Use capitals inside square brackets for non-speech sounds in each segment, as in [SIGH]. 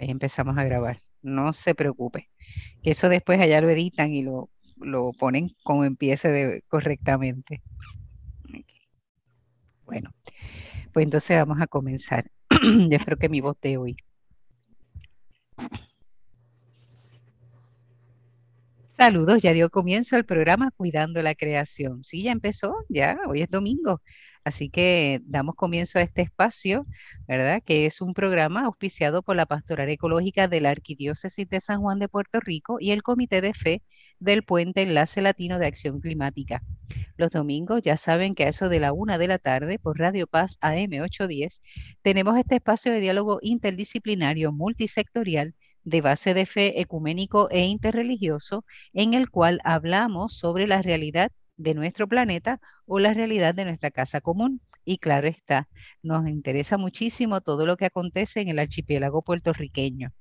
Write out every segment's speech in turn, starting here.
Ahí empezamos a grabar. No se preocupe, que eso después allá lo editan y lo, lo ponen como empiece correctamente. Bueno, pues entonces vamos a comenzar. [CLEARS THROAT] Yo espero que mi voz te hoy. Saludos, ya dio comienzo el programa Cuidando la Creación. Sí, ya empezó, ya, hoy es domingo. Así que damos comienzo a este espacio, ¿verdad? Que es un programa auspiciado por la Pastoral Ecológica de la Arquidiócesis de San Juan de Puerto Rico y el Comité de Fe del Puente Enlace Latino de Acción Climática. Los domingos ya saben que a eso de la una de la tarde por Radio Paz AM 810 tenemos este espacio de diálogo interdisciplinario multisectorial de base de fe ecuménico e interreligioso, en el cual hablamos sobre la realidad de nuestro planeta o la realidad de nuestra casa común. Y claro está, nos interesa muchísimo todo lo que acontece en el archipiélago puertorriqueño.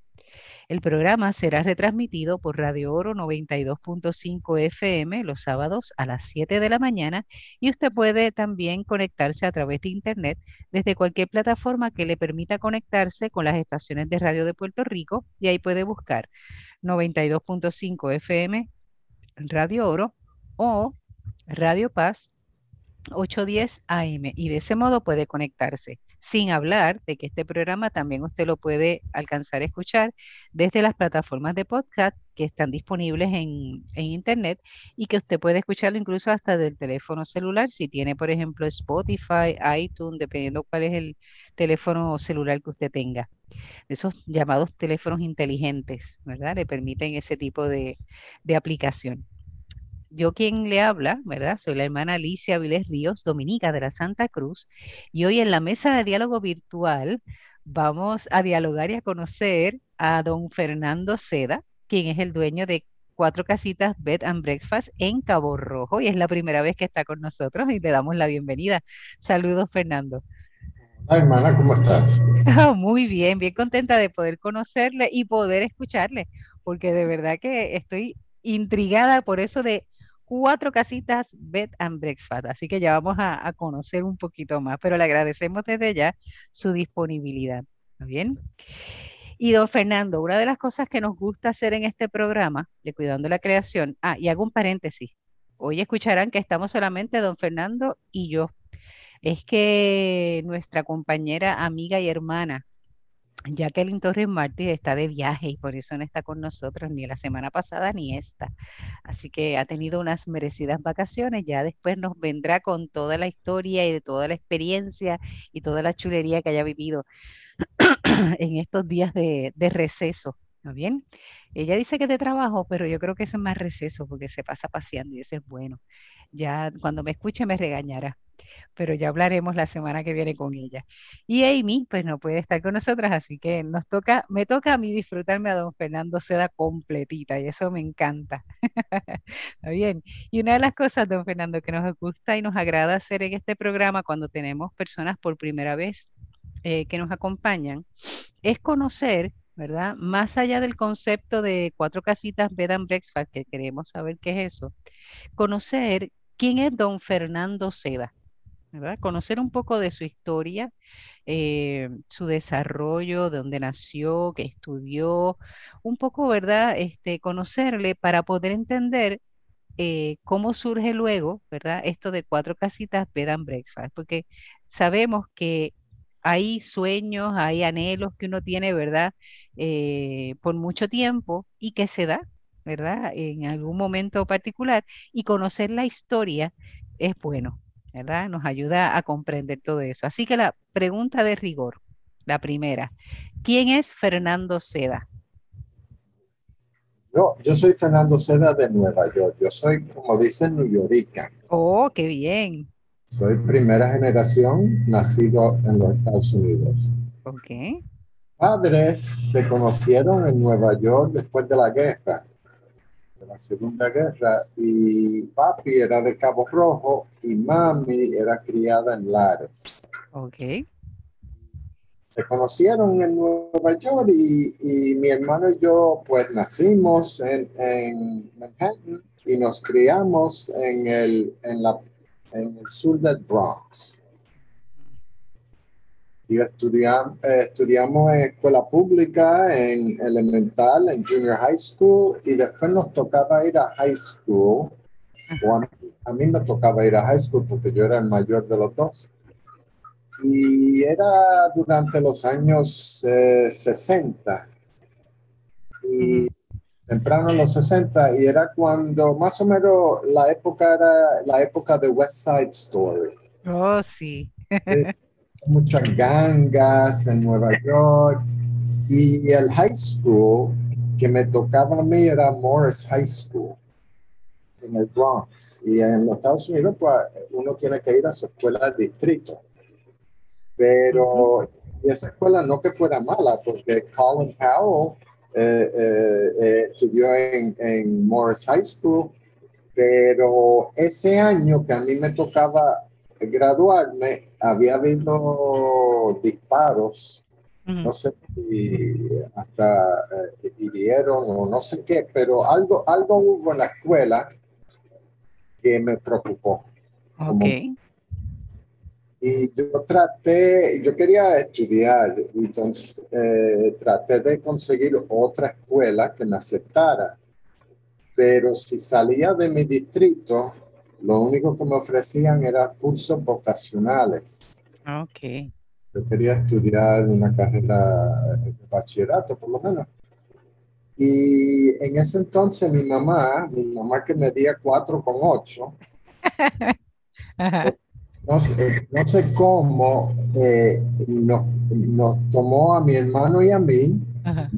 El programa será retransmitido por Radio Oro 92.5 FM los sábados a las 7 de la mañana y usted puede también conectarse a través de Internet desde cualquier plataforma que le permita conectarse con las estaciones de radio de Puerto Rico y ahí puede buscar 92.5 FM Radio Oro o Radio Paz 810 AM y de ese modo puede conectarse. Sin hablar de que este programa también usted lo puede alcanzar a escuchar desde las plataformas de podcast que están disponibles en, en Internet y que usted puede escucharlo incluso hasta del teléfono celular si tiene, por ejemplo, Spotify, iTunes, dependiendo cuál es el teléfono celular que usted tenga. Esos llamados teléfonos inteligentes, ¿verdad? Le permiten ese tipo de, de aplicación yo quien le habla, ¿verdad? Soy la hermana Alicia Viles Ríos, dominica de la Santa Cruz, y hoy en la mesa de diálogo virtual vamos a dialogar y a conocer a don Fernando Seda, quien es el dueño de cuatro casitas Bed and Breakfast en Cabo Rojo, y es la primera vez que está con nosotros y le damos la bienvenida. Saludos, Fernando. Hola, hermana, ¿cómo estás? [LAUGHS] muy bien, bien contenta de poder conocerle y poder escucharle, porque de verdad que estoy intrigada por eso de cuatro casitas Bed and Breakfast, así que ya vamos a, conocer un poquito más, pero le agradecemos desde ya su disponibilidad. ¿Está bien? Y don Fernando, una de las cosas que nos gusta hacer en este programa de Cuidando la Creación, ah, y hago un paréntesis, hoy escucharán que estamos solamente don Fernando y yo, es que nuestra compañera, amiga y hermana, Jacqueline Torres Martí está de viaje y por eso no está con nosotros ni la semana pasada ni esta. Así que ha tenido unas merecidas vacaciones. Ya después nos vendrá con toda la historia y de toda la experiencia y toda la chulería que haya vivido [CLEARS THROAT] en estos días de, de receso. ¿No bien? Ella dice que es de trabajo, pero yo creo que eso es más receso porque se pasa paseando y eso es bueno. Ya cuando me escuche me regañará pero ya hablaremos la semana que viene con ella. Y Amy, pues no puede estar con nosotras, así que nos toca, me toca a mí disfrutarme a don Fernando Seda completita y eso me encanta. [LAUGHS] Está bien. Y una de las cosas, don Fernando, que nos gusta y nos agrada hacer en este programa cuando tenemos personas por primera vez eh, que nos acompañan, es conocer ¿verdad? Más allá del concepto de cuatro casitas bed and breakfast, que queremos saber qué es eso, conocer quién es don Fernando Seda. Conocer un poco de su historia, eh, su desarrollo, de dónde nació, qué estudió, un poco, ¿verdad? Este, conocerle para poder entender eh, cómo surge luego, ¿verdad? Esto de cuatro casitas bed and breakfast, porque sabemos que hay sueños, hay anhelos que uno tiene, ¿verdad? Eh, por mucho tiempo y que se da, ¿verdad? En algún momento particular y conocer la historia es bueno. ¿verdad? Nos ayuda a comprender todo eso. Así que la pregunta de rigor, la primera, ¿quién es Fernando Seda? Yo, yo soy Fernando Seda de Nueva York. Yo soy, como dicen, New Yorker. Oh, qué bien. Soy primera generación nacido en los Estados Unidos. Ok. Padres se conocieron en Nueva York después de la guerra de la Segunda Guerra y papi era de Cabo Rojo y mami era criada en Lares. Ok. Se conocieron en Nueva York y, mi hermano y yo pues nacimos en, en, Manhattan y nos criamos en el, en la, en el sur del Bronx. Y eh, estudiamos en escuela pública, en elemental, en junior high school, y después nos tocaba ir a high school. O a, mí- me tocaba ir a high school porque yo era el mayor de los dos. Y era durante los años eh, 60. Y. temprano en los 60, y era cuando más o menos la época era la época de West Side Story. Oh, sí. muchas gangas en Nueva York y el high school que me tocaba a mí era Morris High School en el Bronx y en los Estados Unidos pues uno tiene que ir a su escuela de distrito pero y esa escuela no que fuera mala porque Colin Powell eh, eh, eh, estudió en, en Morris High School pero ese año que a mí me tocaba graduarme, había habido disparos, no sé si hasta eh, hirieron o no sé qué, pero algo, algo hubo en la escuela que me preocupó. Ok. Y yo traté, yo quería estudiar, entonces eh, traté de conseguir otra escuela que me aceptara. Pero si salía de mi distrito, lo único que me ofrecían era cursos vocacionales. Ok. Yo quería estudiar una carrera de bachillerato, por lo menos. Y en ese entonces mi mamá, mi mamá que medía 4,8, [LAUGHS] Ajá. No sé, no sé cómo eh, nos, nos tomó a mi hermano y a mí, Ajá.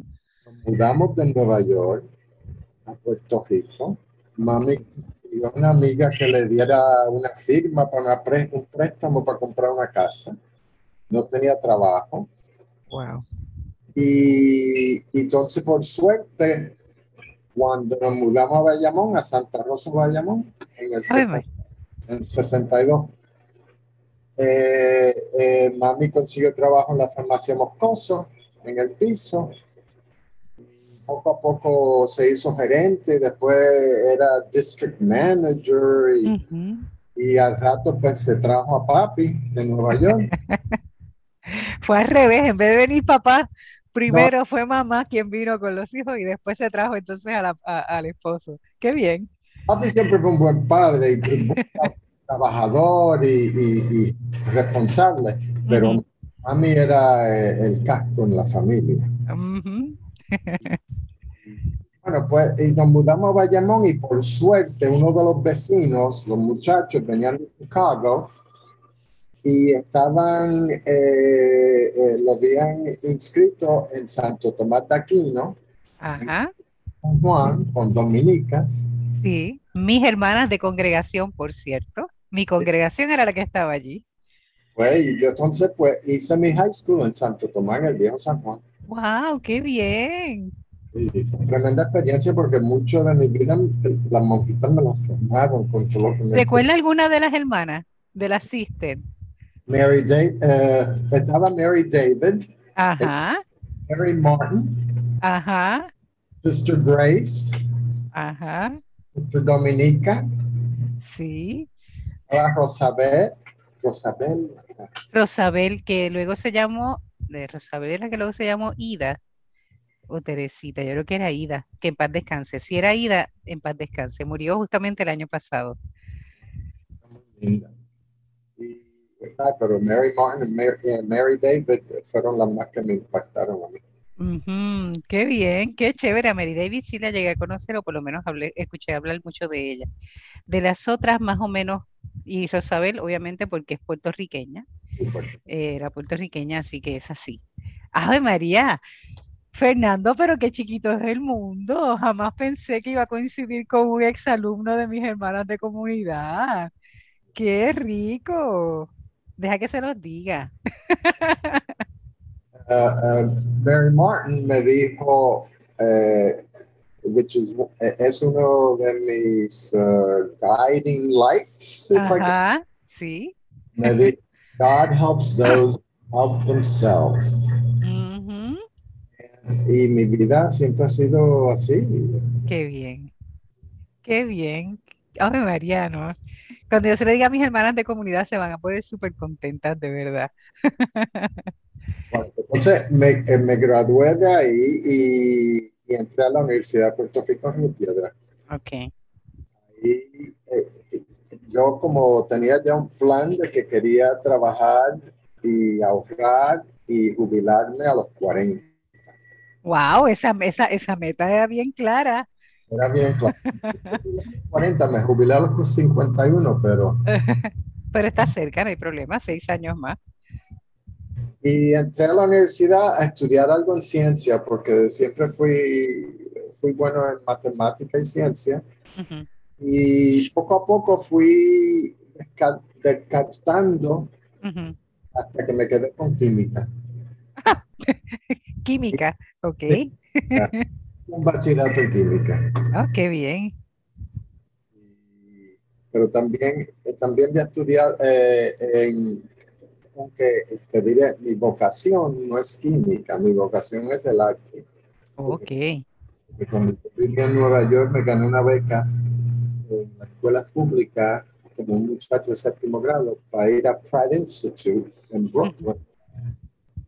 nos mudamos de Nueva York a Puerto Rico. Mami y una amiga que le diera una firma para una un préstamo para comprar una casa. No tenía trabajo. Wow. Y, y entonces, por suerte, cuando nos mudamos a Bayamón, a Santa Rosa, Bayamón, en el, Ay, 60 en el 62, eh, eh, mami consiguió trabajo en la farmacia Moscoso, en el piso. Poco a poco se hizo gerente, después era district manager y, Ujú. y al rato pues se trajo a papi de Nueva York. [LAUGHS] Fue al revés, en vez de venir papá, primero fue mamá quien vino con los hijos y después se trajo entonces a la- a- al esposo. Qué bien. Papi siempre fue un buen padre y [LAUGHS] trabajador y, y- y responsable, pero Ujú. mami era eh, el casco en la familia. [LAUGHS] Bueno, pues y nos mudamos a Bayamón y por suerte uno de los vecinos, los muchachos, venían de Chicago y estaban, eh, eh, lo habían inscrito en Santo Tomás de Aquino, Ajá. Juan, con dominicas. Sí. Mis hermanas de congregación, por cierto. Mi congregación era la que estaba allí. Pues, y yo entonces pues hice mi high school en Santo Tomás, en el viejo San Juan. ¡Wow! ¡Qué bien! Y fue tremenda experiencia porque mucho de mi vida las monjitas me las formaron con todo lo que me ¿Recuerda alguna de las hermanas? De las sister. Mary David, estaba Mary David, Ajá. Mary Martin, Ajá. Sister Grace, Ajá. Sister Dominica, Sí. Estaba Rosabel, Rosabel, Rosabel, que luego se llamó, de Rosabel es la que luego se llamó Ida, o Teresita, yo creo que era Ida, que en paz descanse. Si era Ida, en paz descanse. Murió justamente el año pasado. muy linda. Y, ah, pero Mary Martin y Mary, eh, Mary David fueron las más que me impactaron a mí. Ujú, qué bien, qué chévere. A Mary David sí la llegué a conocer, o por lo menos hablé, escuché hablar mucho de ella. De las otras, más o menos, y Rosabel, obviamente, porque es puertorriqueña, eh, era puertorriqueña, así que es así. ¡Ave María! Fernando, pero qué chiquito es el mundo. Jamás pensé que iba a coincidir con un exalumno de mis hermanas de comunidad. ¡Qué rico! Deja que se los diga. Uh, uh, Mary Martin me dijo, eh, which is, eh, es uno de mis uh, guiding lights, if I can- Ajá, sí. dijo, God helps those help themselves. Y mi vida siempre ha sido así. Qué bien. Qué bien. Ave María, ¿no? Cuando yo se le diga a mis hermanas de comunidad, se van a poner súper contentas, de verdad. [LAUGHS] Bueno, entonces me, eh, me gradué de ahí y, y entré a la Universidad de Puerto Rico en Río Piedra. Ok. Y eh, yo como tenía ya un plan de que quería trabajar y ahorrar y jubilarme a los 40. Wow, esa, esa, esa meta era bien clara. Era bien claro. 40, me jubilé a los 51, pero... [LAUGHS] Pero está cerca, no hay problema, seis años más. Y entré a la universidad a estudiar algo en ciencia, porque siempre fui, fui bueno en matemática y ciencia. Ujú. Y poco a poco fui desca- descartando Ujú. hasta que me quedé con química. [LAUGHS] Química, ok. Un bachillerato en química. Oh, qué bien. Pero también, también voy a estudiar eh, en, aunque te diré, mi vocación no es química, mi vocación es el arte. Ok. Porque cuando vivía en Nueva York me gané una beca en la escuela pública como un muchacho de séptimo grado para ir a Pratt Institute en Brooklyn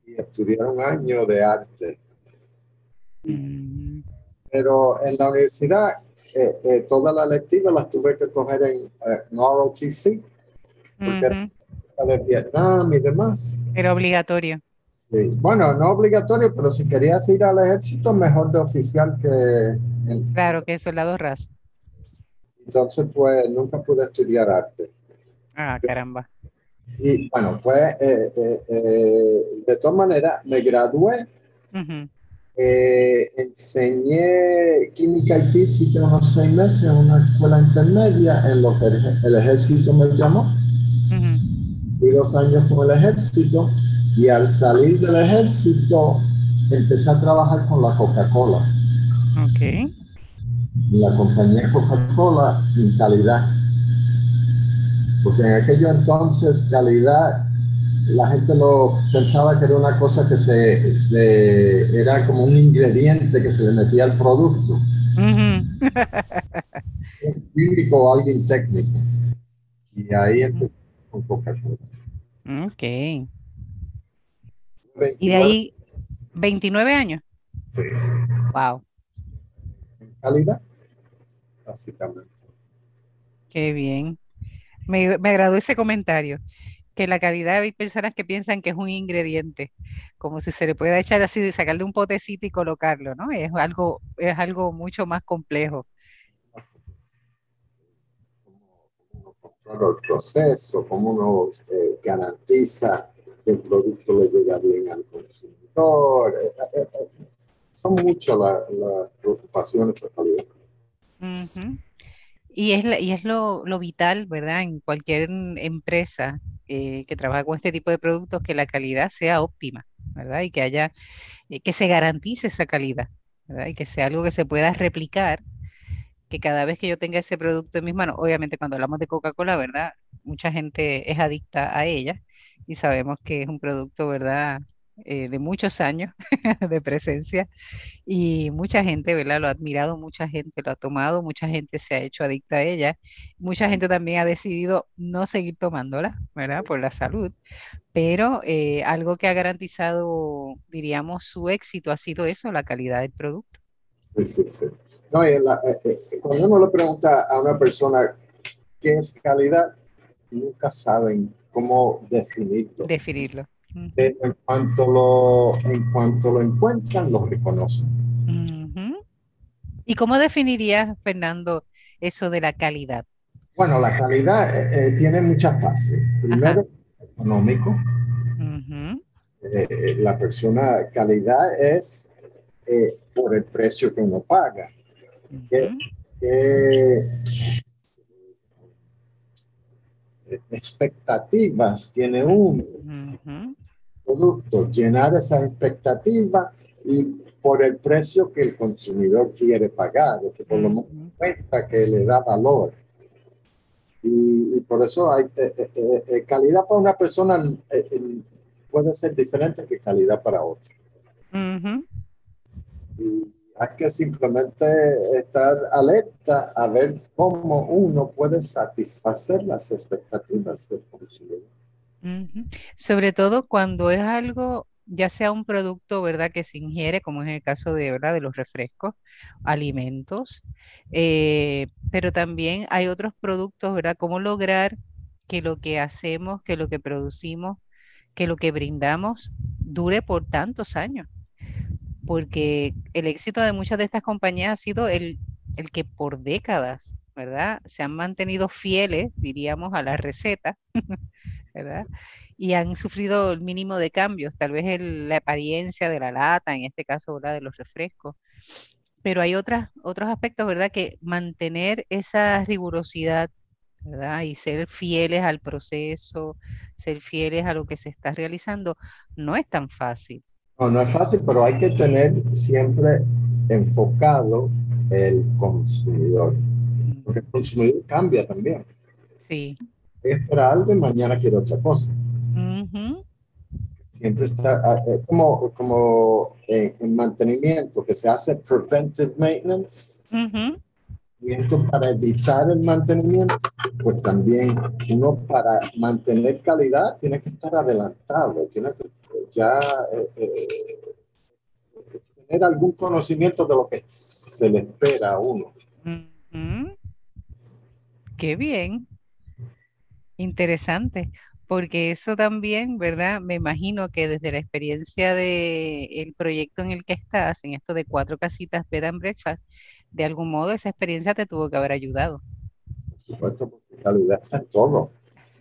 y estudiar un año de arte. Mm, Pero en la universidad eh, eh, todas las lectivas las tuve que coger en, eh, en ROTC, porque de Vietnam y demás. Era obligatorio. Sí. Bueno, no obligatorio, pero si querías ir al ejército, mejor de oficial que... en- Claro que soldado raso. Entonces, pues nunca pude estudiar arte. Ah, caramba. Y bueno, pues eh, eh, eh, de todas maneras me gradué, enseñé química y física unos seis meses en una escuela intermedia en lo que el, el ejército me llamó. Fui dos años con el ejército y al salir del ejército empecé a trabajar con la Coca-Cola, Ok. la compañía Coca-Cola en calidad. Porque en aquello entonces calidad la gente lo pensaba que era una cosa que se, se- era como un ingrediente que se le metía al producto, Ujú. [LAUGHS] un químico o alguien técnico. Y ahí empecé con Coca-Cola. Ok. Y de ahí, 29 años. Sí, Wow, en calidad, básicamente. qué bien. Me, me agradó ese comentario, que la calidad hay personas que piensan que es un ingrediente, como si se le pueda echar así de sacarle un potecito y colocarlo, ¿no? Es algo, es algo mucho más complejo. El proceso, cómo uno eh, garantiza que el producto le llega bien al consumidor. Eh, eh, eh, son muchas la- las preocupaciones de calidad. Ujú. Y es, la- y es lo, lo vital, ¿verdad? En cualquier empresa eh, que trabaja con este tipo de productos, que la calidad sea óptima, ¿verdad? Y que haya, eh, que se garantice esa calidad, ¿verdad? Y que sea algo que se pueda replicar, que cada vez que yo tenga ese producto en mis manos, obviamente cuando hablamos de Coca-Cola, ¿verdad? Mucha gente es adicta a ella y sabemos que es un producto, ¿verdad? Eh, de muchos años [LAUGHS] de presencia y mucha gente, ¿verdad? Lo ha admirado, mucha gente lo ha tomado, mucha gente se ha hecho adicta a ella, mucha gente también ha decidido no seguir tomándola, ¿verdad? Por la salud, pero eh, algo que ha garantizado, diríamos, su éxito ha sido eso, la calidad del producto. Sí, sí, sí. No, la- eh, eh, cuando uno le pregunta a una persona qué es calidad, nunca saben cómo definirlo. Definirlo. Pero en cuanto lo, en cuanto lo encuentran, lo reconocen. ¿Y cómo definirías, Fernando, eso de la calidad? Bueno, la calidad eh, eh, tiene muchas fases. Primero, económico. Eh, la persona, calidad es por el precio que uno paga. ¿Qué, ujú, qué, eh, expectativas tiene uno? ujú, producto, llenar esas expectativas y por el precio que el consumidor quiere pagar, o que por lo menos cuenta que le da valor. Y, y por eso hay eh, eh, eh, eh, calidad para una persona eh, puede ser diferente que calidad para otra. Ujú, Y hay que simplemente estar alerta a ver cómo uno puede satisfacer las expectativas del consumidor. Sobre todo cuando es algo, ya sea un producto, ¿verdad?, que se ingiere, como es el caso de, ¿verdad?, de los refrescos, alimentos, eh, pero también hay otros productos, ¿verdad?, cómo lograr que lo que hacemos, que lo que producimos, que lo que brindamos dure por tantos años porque el éxito de muchas de estas compañías ha sido el, el que por décadas, ¿verdad? Se han mantenido fieles, diríamos, a la receta, [LAUGHS] ¿verdad? Y han sufrido el mínimo de cambios, tal vez la apariencia de la lata, en este caso. De los refrescos. Pero hay otras, otros aspectos, ¿verdad? Que mantener esa rigurosidad, ¿verdad? Y ser fieles al proceso, ser fieles a lo que se está realizando, no es tan fácil. No, no es fácil, pero hay que tener siempre enfocado el consumidor. Porque el consumidor cambia también. Sí. Espera algo y mañana quiere otra cosa. Siempre está ah, eh, como, como en, mantenimiento, que se hace preventive maintenance. Para evitar el mantenimiento, pues también uno para mantener calidad tiene que estar adelantado, tiene que ya eh, eh, tener algún conocimiento de lo que se le espera a uno. Qué bien. Interesante, porque eso también, ¿verdad? Me imagino que desde la experiencia de el proyecto en el que estás, en esto de cuatro casitas bed and breakfast, de algún modo esa experiencia te tuvo que haber ayudado. Por supuesto, porque en todo.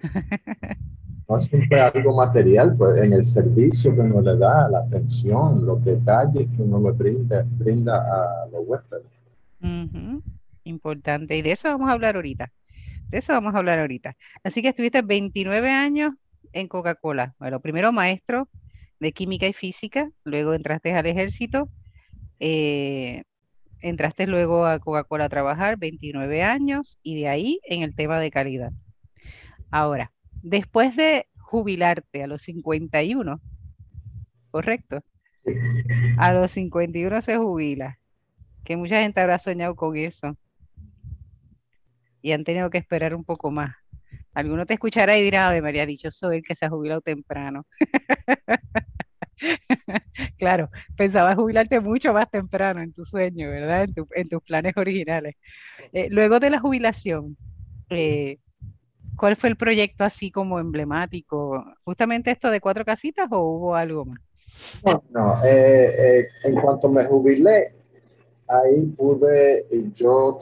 [LAUGHS] no siempre algo material, pues en el servicio que uno le da, la atención, los detalles que uno le brinda, brinda a los huéspedes. Importante, y de eso vamos a hablar ahorita. De eso vamos a hablar ahorita. Así que estuviste 29 años en Coca-Cola. Bueno, primero maestro de química y física, luego entraste al ejército, eh, entraste luego a Coca-Cola a trabajar, 29 años, y de ahí en el tema de calidad. Ahora, después de jubilarte a los 51, ¿correcto? A los 51 se jubila, que mucha gente habrá soñado con eso y han tenido que esperar un poco más. Alguno te escuchará y dirá, Ave María, dicho soy el que se ha jubilado temprano. [LAUGHS] claro, pensabas jubilarte mucho más temprano en tu sueño, ¿verdad? En, tus planes originales. Eh, luego de la jubilación, eh, ¿Cuál fue el proyecto así como emblemático? ¿Justamente esto de cuatro casitas o hubo algo más? No, no. Eh, eh, en cuanto me jubilé, ahí pude yo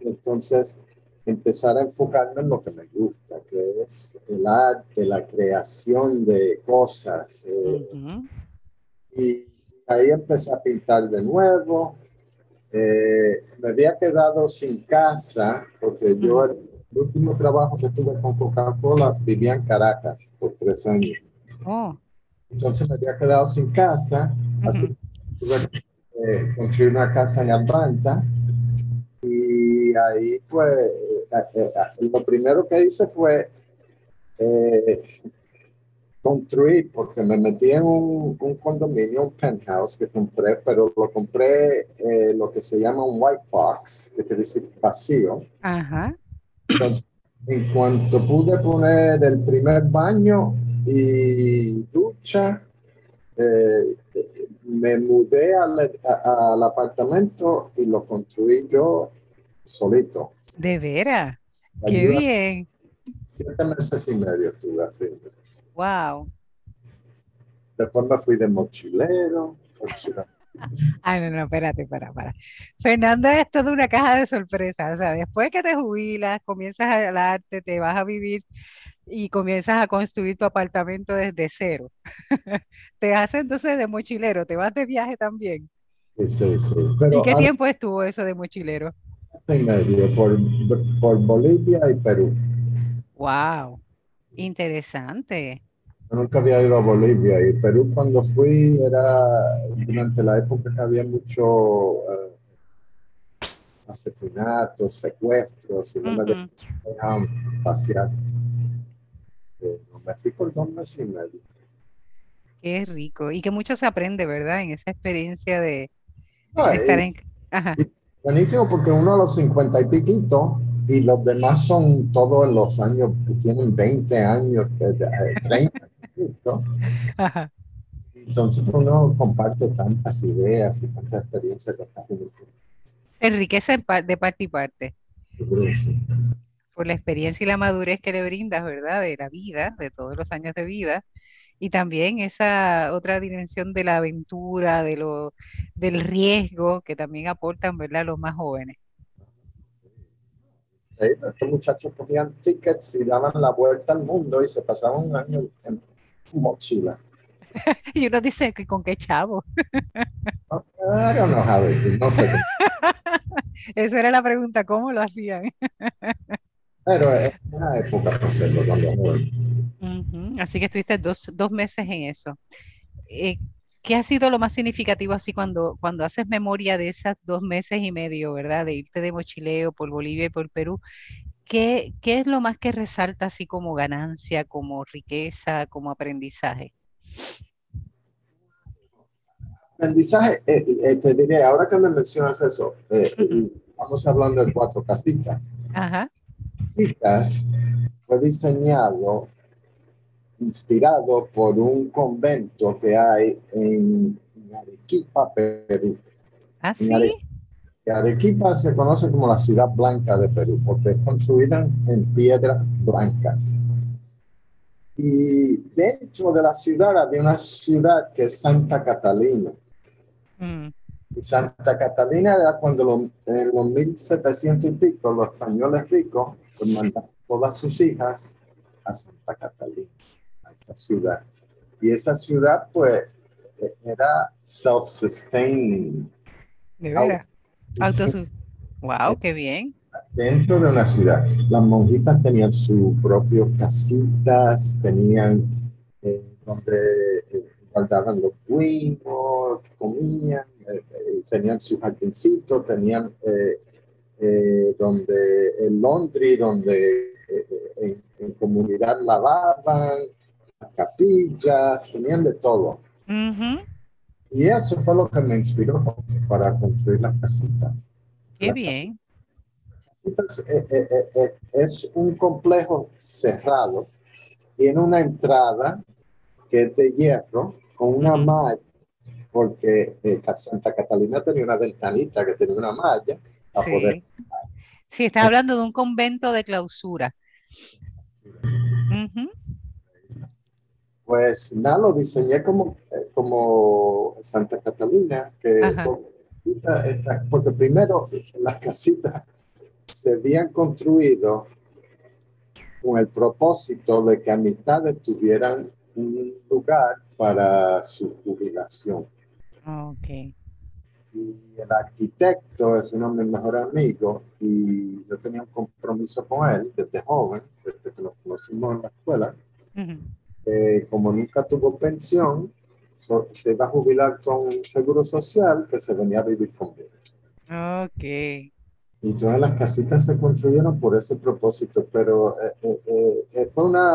entonces, empezar a enfocarme en lo que me gusta, que es el arte, la creación de cosas. Eh, y ahí empecé a pintar de nuevo. me había quedado sin casa porque yo el último trabajo que tuve con Coca-Cola vivía en Caracas por tres años. Oh. Entonces me había quedado sin casa, así que tuve que eh, construir una casa en Atlanta. Y ahí fue, eh, eh, lo primero que hice fue construir, porque me metí en un, un, condominio, un penthouse que compré, pero lo compré lo que se llama un white box, que quiere decir vacío. Ajá. Entonces, en cuanto pude poner el primer baño y ducha, eh, me mudé al, apartamento y lo construí yo solito. ¿De veras? ¡Qué bien! Siete meses y medio estuve haciendo eso. ¡Wow! Después me fui de mochilero, Ay, no, no, espérate, para, para. Fernando es toda una caja de sorpresas. O sea, después que te jubilas, comienzas a arte, te vas a vivir y comienzas a construir tu apartamento desde cero. [LAUGHS] te haces entonces de mochilero, te vas de viaje también. Sí, sí, sí. ¿Y qué tiempo estuvo eso de mochilero? Y medio, por, por Bolivia y Perú. Wow, interesante. Yo nunca había ido a Bolivia y Perú cuando fui era durante la época que había mucho eh, asesinatos, secuestros y no me dejaban pasear. Eh, me fui por dos meses y medio. Qué rico y que mucho se aprende, ¿verdad? En esa experiencia de, Ah, eh, buenísimo porque uno a los 50 y piquito y los demás son todos en los años, tienen 20 años, 30. Ajá. Entonces uno comparte tantas ideas y tantas experiencias que está Enriquece de parte y parte. Por la experiencia y la madurez que le brindas, ¿verdad? De la vida, de todos los años de vida. Y también esa otra dimensión de la aventura, de lo, del riesgo que también aportan, ¿verdad? Los más jóvenes. estos muchachos cogían tickets y daban la vuelta al mundo y se pasaban un año en mochila. [LAUGHS] y uno dice, ¿con qué chavo? No, sé. [LAUGHS] Esa era la pregunta, ¿cómo lo hacían? Pero es una época para hacerlo cuando Así que estuviste dos, dos, meses en eso. Eh, ¿Qué ha sido lo más significativo así cuando, cuando haces memoria de esos dos meses y medio, verdad? De irte de mochileo por Bolivia y por Perú. ¿Qué, ¿Qué es lo más que resalta así como ganancia, como riqueza, como aprendizaje? Aprendizaje, eh, eh, te diré, ahora que me mencionas eso, eh, vamos hablando de cuatro casitas. Ajá. Casitas fue diseñado, inspirado por un convento que hay en, Arequipa, Perú. ¿Ah, sí? Arequipa se conoce como la ciudad blanca de Perú porque es construida en piedras blancas. Y dentro de la ciudad había una ciudad que es Santa Catalina. Mm. Y Santa Catalina era cuando en los 1700 y pico los españoles ricos pues, mandaron todas sus hijas a Santa Catalina, a esa ciudad. Y esa ciudad pues era self-sustaining. De veras. Wow, qué bien dentro de una ciudad. Las monjitas tenían sus propias casitas, tenían eh, donde eh, guardaban los vinos, comían, eh, tenían su jardincito, tenían donde el laundry, donde en, comunidad lavaban, las capillas, tenían de todo. Y eso fue lo que me inspiró para construir las casitas. Qué bien. Eh, eh, eh, es un complejo cerrado, tiene una entrada que es de hierro con una malla, porque Santa Catalina tenía una ventanita que tenía una malla para sí. poder... Sí, está hablando de un convento de clausura. Pues nada, lo diseñé como, como Santa Catalina, que porque primero las casitas se habían construido con el propósito de que amistades tuvieran un lugar para su jubilación. Okay. Y el arquitecto es uno de mis mejores amigos y yo tenía un compromiso con él desde joven, desde que nos conocimos en la escuela. como nunca tuvo pensión, se iba a jubilar con un seguro social que se venía a vivir conmigo. Ok. Y todas las casitas se construyeron por ese propósito, pero eh, eh, eh, fue una,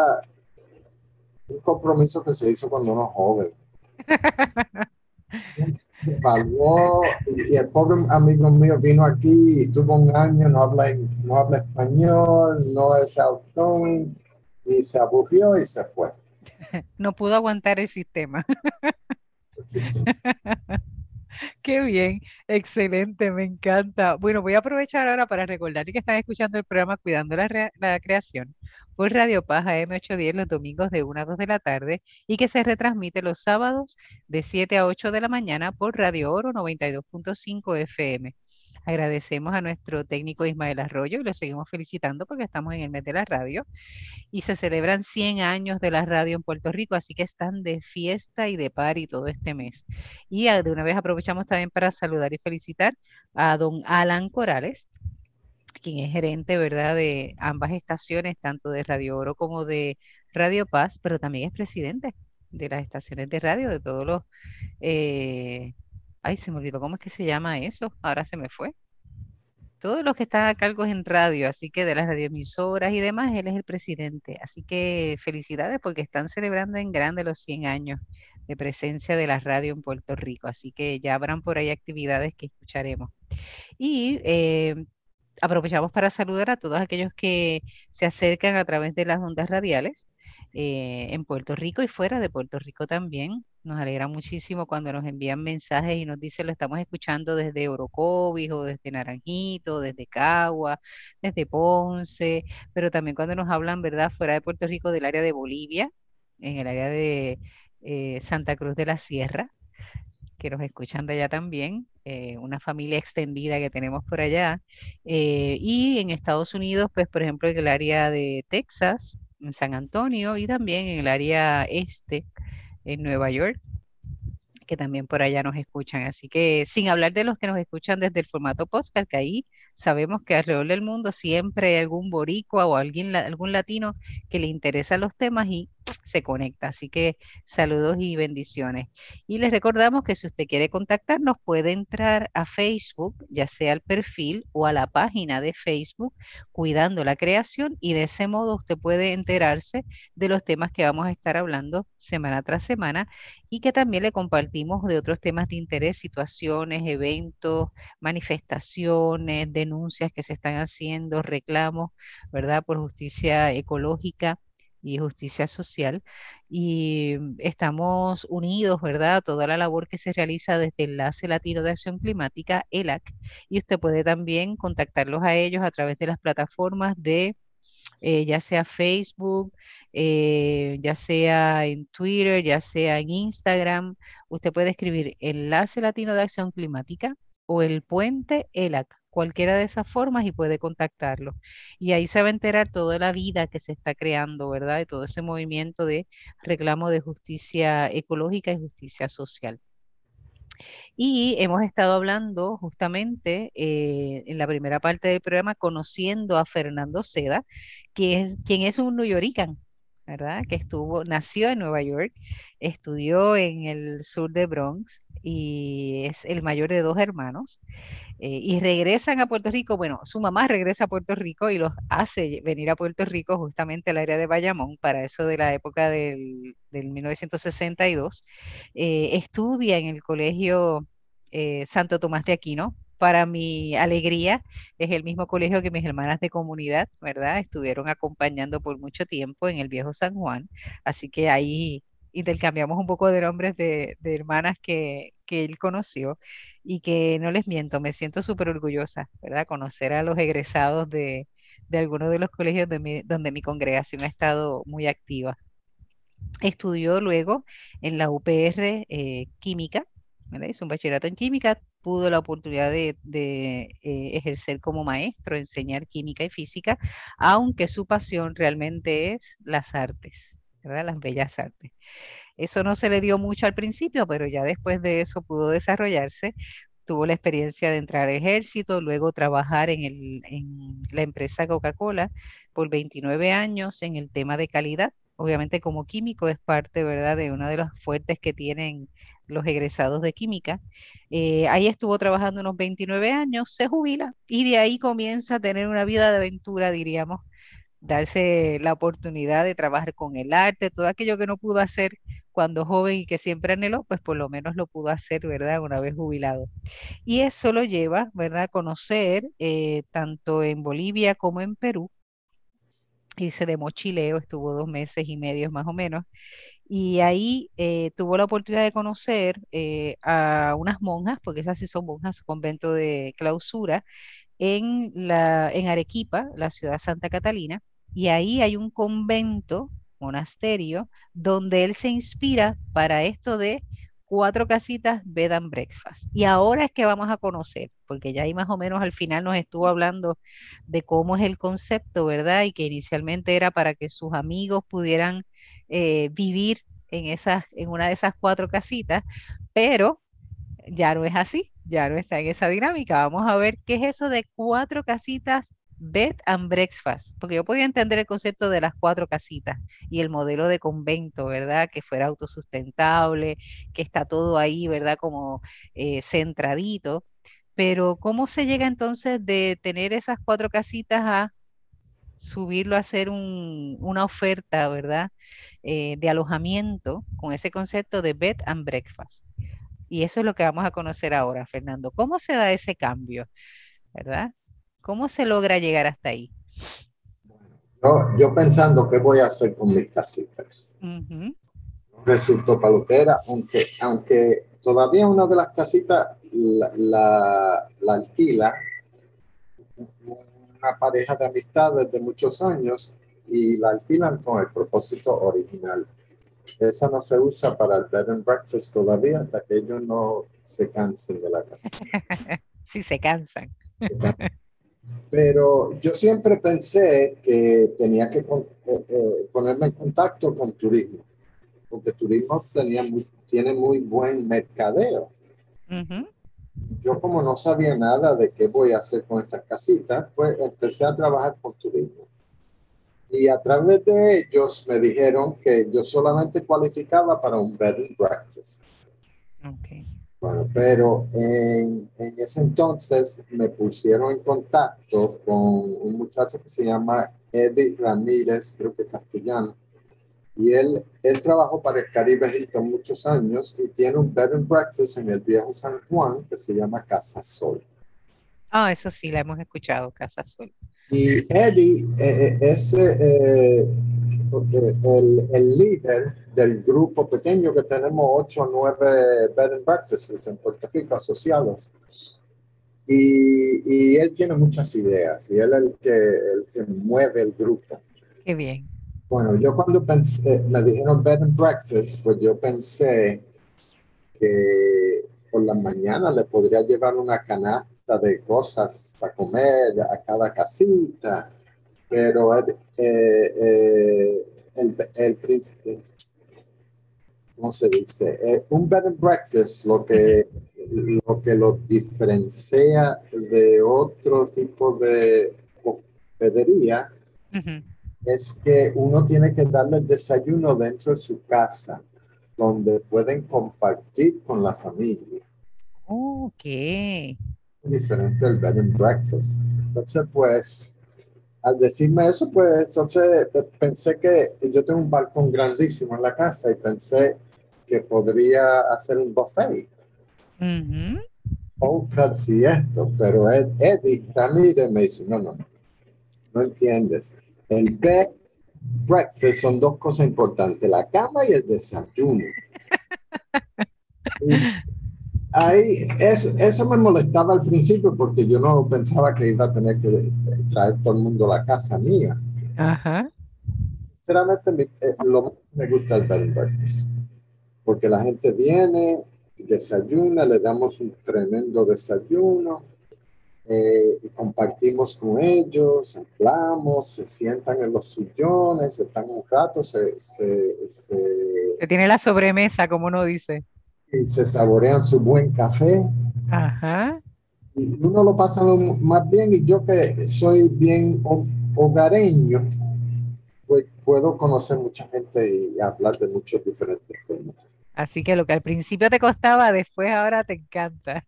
un compromiso que se hizo cuando uno joven. [LAUGHS] y, el pobre amigo mío vino aquí, estuvo un año, no habla, no habla español, no es outgoing, y se aburrió y se fue. [LAUGHS] No pudo aguantar el sistema. [LAUGHS] Qué bien, excelente, me encanta. Bueno, voy a aprovechar ahora para recordar que están escuchando el programa Cuidando la, la Creación por Radio Paz AM810 los domingos de 1 a 2 de la tarde y que se retransmite los sábados de 7 a 8 de la mañana por Radio Oro 92.5 FM. Agradecemos a nuestro técnico Ismael Arroyo y lo seguimos felicitando porque estamos en el mes de la radio y se celebran 100 años de la radio en Puerto Rico, así que están de fiesta y de y todo este mes. Y de una vez aprovechamos también para saludar y felicitar a don Alan Corales, quien es gerente, ¿verdad?, de ambas estaciones, tanto de Radio Oro como de Radio Paz, pero también es presidente de las estaciones de radio, de todos los eh, Ay, se me olvidó, ¿cómo es que se llama eso? Ahora se me fue. Todos los que están a cargo en radio, así que de las radioemisoras y demás, él es el presidente. Así que felicidades porque están celebrando en grande los 100 años de presencia de la radio en Puerto Rico. Así que ya habrán por ahí actividades que escucharemos. Y eh, aprovechamos para saludar a todos aquellos que se acercan a través de las ondas radiales eh, en Puerto Rico y fuera de Puerto Rico también. Nos alegra muchísimo cuando nos envían mensajes y nos dicen lo estamos escuchando desde Orocovis o desde Naranjito, desde Cagua, desde Ponce, pero también cuando nos hablan, ¿verdad?, fuera de Puerto Rico del área de Bolivia, en el área de eh, Santa Cruz de la Sierra, que nos escuchan de allá también, eh, una familia extendida que tenemos por allá. y en Estados Unidos, pues por ejemplo, en el área de Texas, en San Antonio y también en el área este, en Nueva York, que también por allá nos escuchan. Así que sin hablar de los que nos escuchan desde el formato podcast, que ahí sabemos que alrededor del mundo siempre hay algún boricua o alguien, algún latino que le interesa los temas y se conecta. Así que saludos y bendiciones. Y les recordamos que si usted quiere contactarnos, puede entrar a Facebook, ya sea al perfil o a la página de Facebook, cuidando la creación, y de ese modo usted puede enterarse de los temas que vamos a estar hablando semana tras semana y que también le compartimos de otros temas de interés, situaciones, eventos, manifestaciones, denuncias que se están haciendo, reclamos, ¿verdad? Por justicia ecológica y justicia social. Y estamos unidos, ¿verdad? Toda la labor que se realiza desde el Enlace Latino de Acción Climática, ELAC, y usted puede también contactarlos a ellos a través de las plataformas de eh, ya sea Facebook, eh, ya sea en Twitter, ya sea en Instagram. Usted puede escribir Enlace Latino de Acción Climática o el puente ELAC cualquiera de esas formas y puede contactarlo. Y ahí se va a enterar toda la vida que se está creando, ¿verdad? De todo ese movimiento de reclamo de justicia ecológica y justicia social. Y hemos estado hablando justamente eh, en la primera parte del programa conociendo a Fernando Seda, que es, quien es un New Yorican, ¿verdad? Que estuvo, nació en Nueva York, estudió en el sur de Bronx y es el mayor de dos hermanos. Eh, y regresan a Puerto Rico, bueno, su mamá regresa a Puerto Rico y los hace venir a Puerto Rico justamente al área de Bayamón, para eso de la época del, 1962. Eh, estudia en el colegio eh, Santo Tomás de Aquino. Para mi alegría, es el mismo colegio que mis hermanas de comunidad, ¿verdad? Estuvieron acompañando por mucho tiempo en el viejo San Juan. Así que ahí intercambiamos un poco de nombres de, hermanas que, él conoció y que no les miento, me siento súper orgullosa, ¿verdad? Conocer a los egresados de, algunos de los colegios donde mi congregación ha estado muy activa. Estudió luego en la UPR eh, Química, ¿verdad? hizo un bachillerato en química, pudo la oportunidad de, eh, ejercer como maestro, enseñar química y física, aunque su pasión realmente es las artes. Las bellas artes. Eso no se le dio mucho al principio, pero ya después de eso pudo desarrollarse. Tuvo la experiencia de entrar al ejército, luego trabajar en la empresa Coca-Cola por 29 años en el tema de calidad. Obviamente como químico es parte, ¿verdad?, de una de las fuertes que tienen los egresados de química. Eh, ahí estuvo trabajando unos 29 años, se jubila y de ahí comienza a tener una vida de aventura, diríamos, darse la oportunidad de trabajar con el arte, todo aquello que no pudo hacer cuando joven y que siempre anheló, pues por lo menos lo pudo hacer, ¿verdad? Una vez jubilado. Y eso lo lleva, ¿verdad? A conocer eh, tanto en Bolivia como en Perú. Hice de mochileo, estuvo dos meses y medio más o menos. Y ahí eh, tuvo la oportunidad de conocer eh, a unas monjas, porque esas sí son monjas, convento de clausura, en, la, en Arequipa, la ciudad Santa Catalina, y ahí hay un convento, monasterio, donde él se inspira para esto de cuatro casitas bed and breakfast. Y ahora es que vamos a conocer, porque ya ahí más o menos al final nos estuvo hablando de cómo es el concepto, ¿verdad? Y que inicialmente era para que sus amigos pudieran eh, vivir en, esas, en una de esas cuatro casitas, pero ya no es así, ya no está en esa dinámica. Vamos a ver qué es eso de cuatro casitas bed and breakfast, porque yo podía entender el concepto de las cuatro casitas y el modelo de convento, ¿verdad? Que fuera autosustentable, que está todo ahí, ¿verdad? Como eh, centradito. Pero ¿cómo se llega entonces de tener esas cuatro casitas a subirlo a hacer una oferta, ¿verdad? Eh, de alojamiento con ese concepto de bed and breakfast. Y eso es lo que vamos a conocer ahora, Fernando. ¿Cómo se da ese cambio? ¿Verdad? ¿Cómo se logra llegar hasta ahí? Yo, pensando qué voy a hacer con mis casitas. Resultó palutera, aunque, aunque todavía una de las casitas la, la, la alquila una pareja de amistades de muchos años y la alquilan con el propósito original. Esa no se usa para el bed and breakfast todavía hasta que ellos no se cansen de la casa. [LAUGHS] sí, se cansan. Pero yo siempre pensé que tenía que eh, eh, ponerme en contacto con turismo, porque turismo tenía tiene muy buen mercadeo. Yo como no sabía nada de qué voy a hacer con estas casitas, pues empecé a trabajar con turismo. Y a través de ellos me dijeron que yo solamente cualificaba para un bed and breakfast. Okay. Bueno, pero en, en, ese entonces me pusieron en contacto con un muchacho que se llama Eddie Ramírez, creo que castellano, y él, él trabajó para el Caribe Hilton muchos años y tiene un bed and breakfast en el viejo San Juan que se llama Casa Sol. Ah, eso sí, la hemos escuchado, Casa Sol. Y Eddie eh, eh, es eh, el, el, líder del grupo pequeño que tenemos 8 o 9 bed and breakfasts en Puerto Rico asociados. Y, y, él tiene muchas ideas y él es el que, el que mueve el grupo. Qué bien. Bueno, yo cuando pensé, me dijeron bed and breakfast, pues yo pensé que por la mañana le podría llevar una canasta de cosas para comer a cada casita, pero eh, eh, el, el, ¿cómo se dice? Eh, un bed and breakfast lo que, lo que lo diferencia de otro tipo de hospedería es que uno tiene que darle el desayuno dentro de su casa, donde pueden compartir con la familia. Ok diferente del bed and breakfast. Entonces, pues, al decirme eso, pues, entonces pensé que yo tengo un balcón grandísimo en la casa y pensé que podría hacer un buffet. Uh cuts y esto, pero Eddie Ramírez me dice, no, no, no entiendes. El bed breakfast son dos cosas importantes, la cama y el desayuno. [LAUGHS] ahí, eso, eso me molestaba al principio porque yo no pensaba que iba a tener que traer todo el mundo a la casa mía. Ajá. Sinceramente, eh, lo me gusta el bed breakfast, porque la gente viene, desayuna, le damos un tremendo desayuno, eh, compartimos con ellos, hablamos, se sientan en los sillones, están un rato, se... Se, se, se tiene la sobremesa, como uno dice y se saborean su buen café. Ajá. Y uno lo pasa más bien y yo que soy bien hogareño, pues puedo conocer mucha gente y hablar de muchos diferentes temas. Así que lo que al principio te costaba, después ahora te encanta.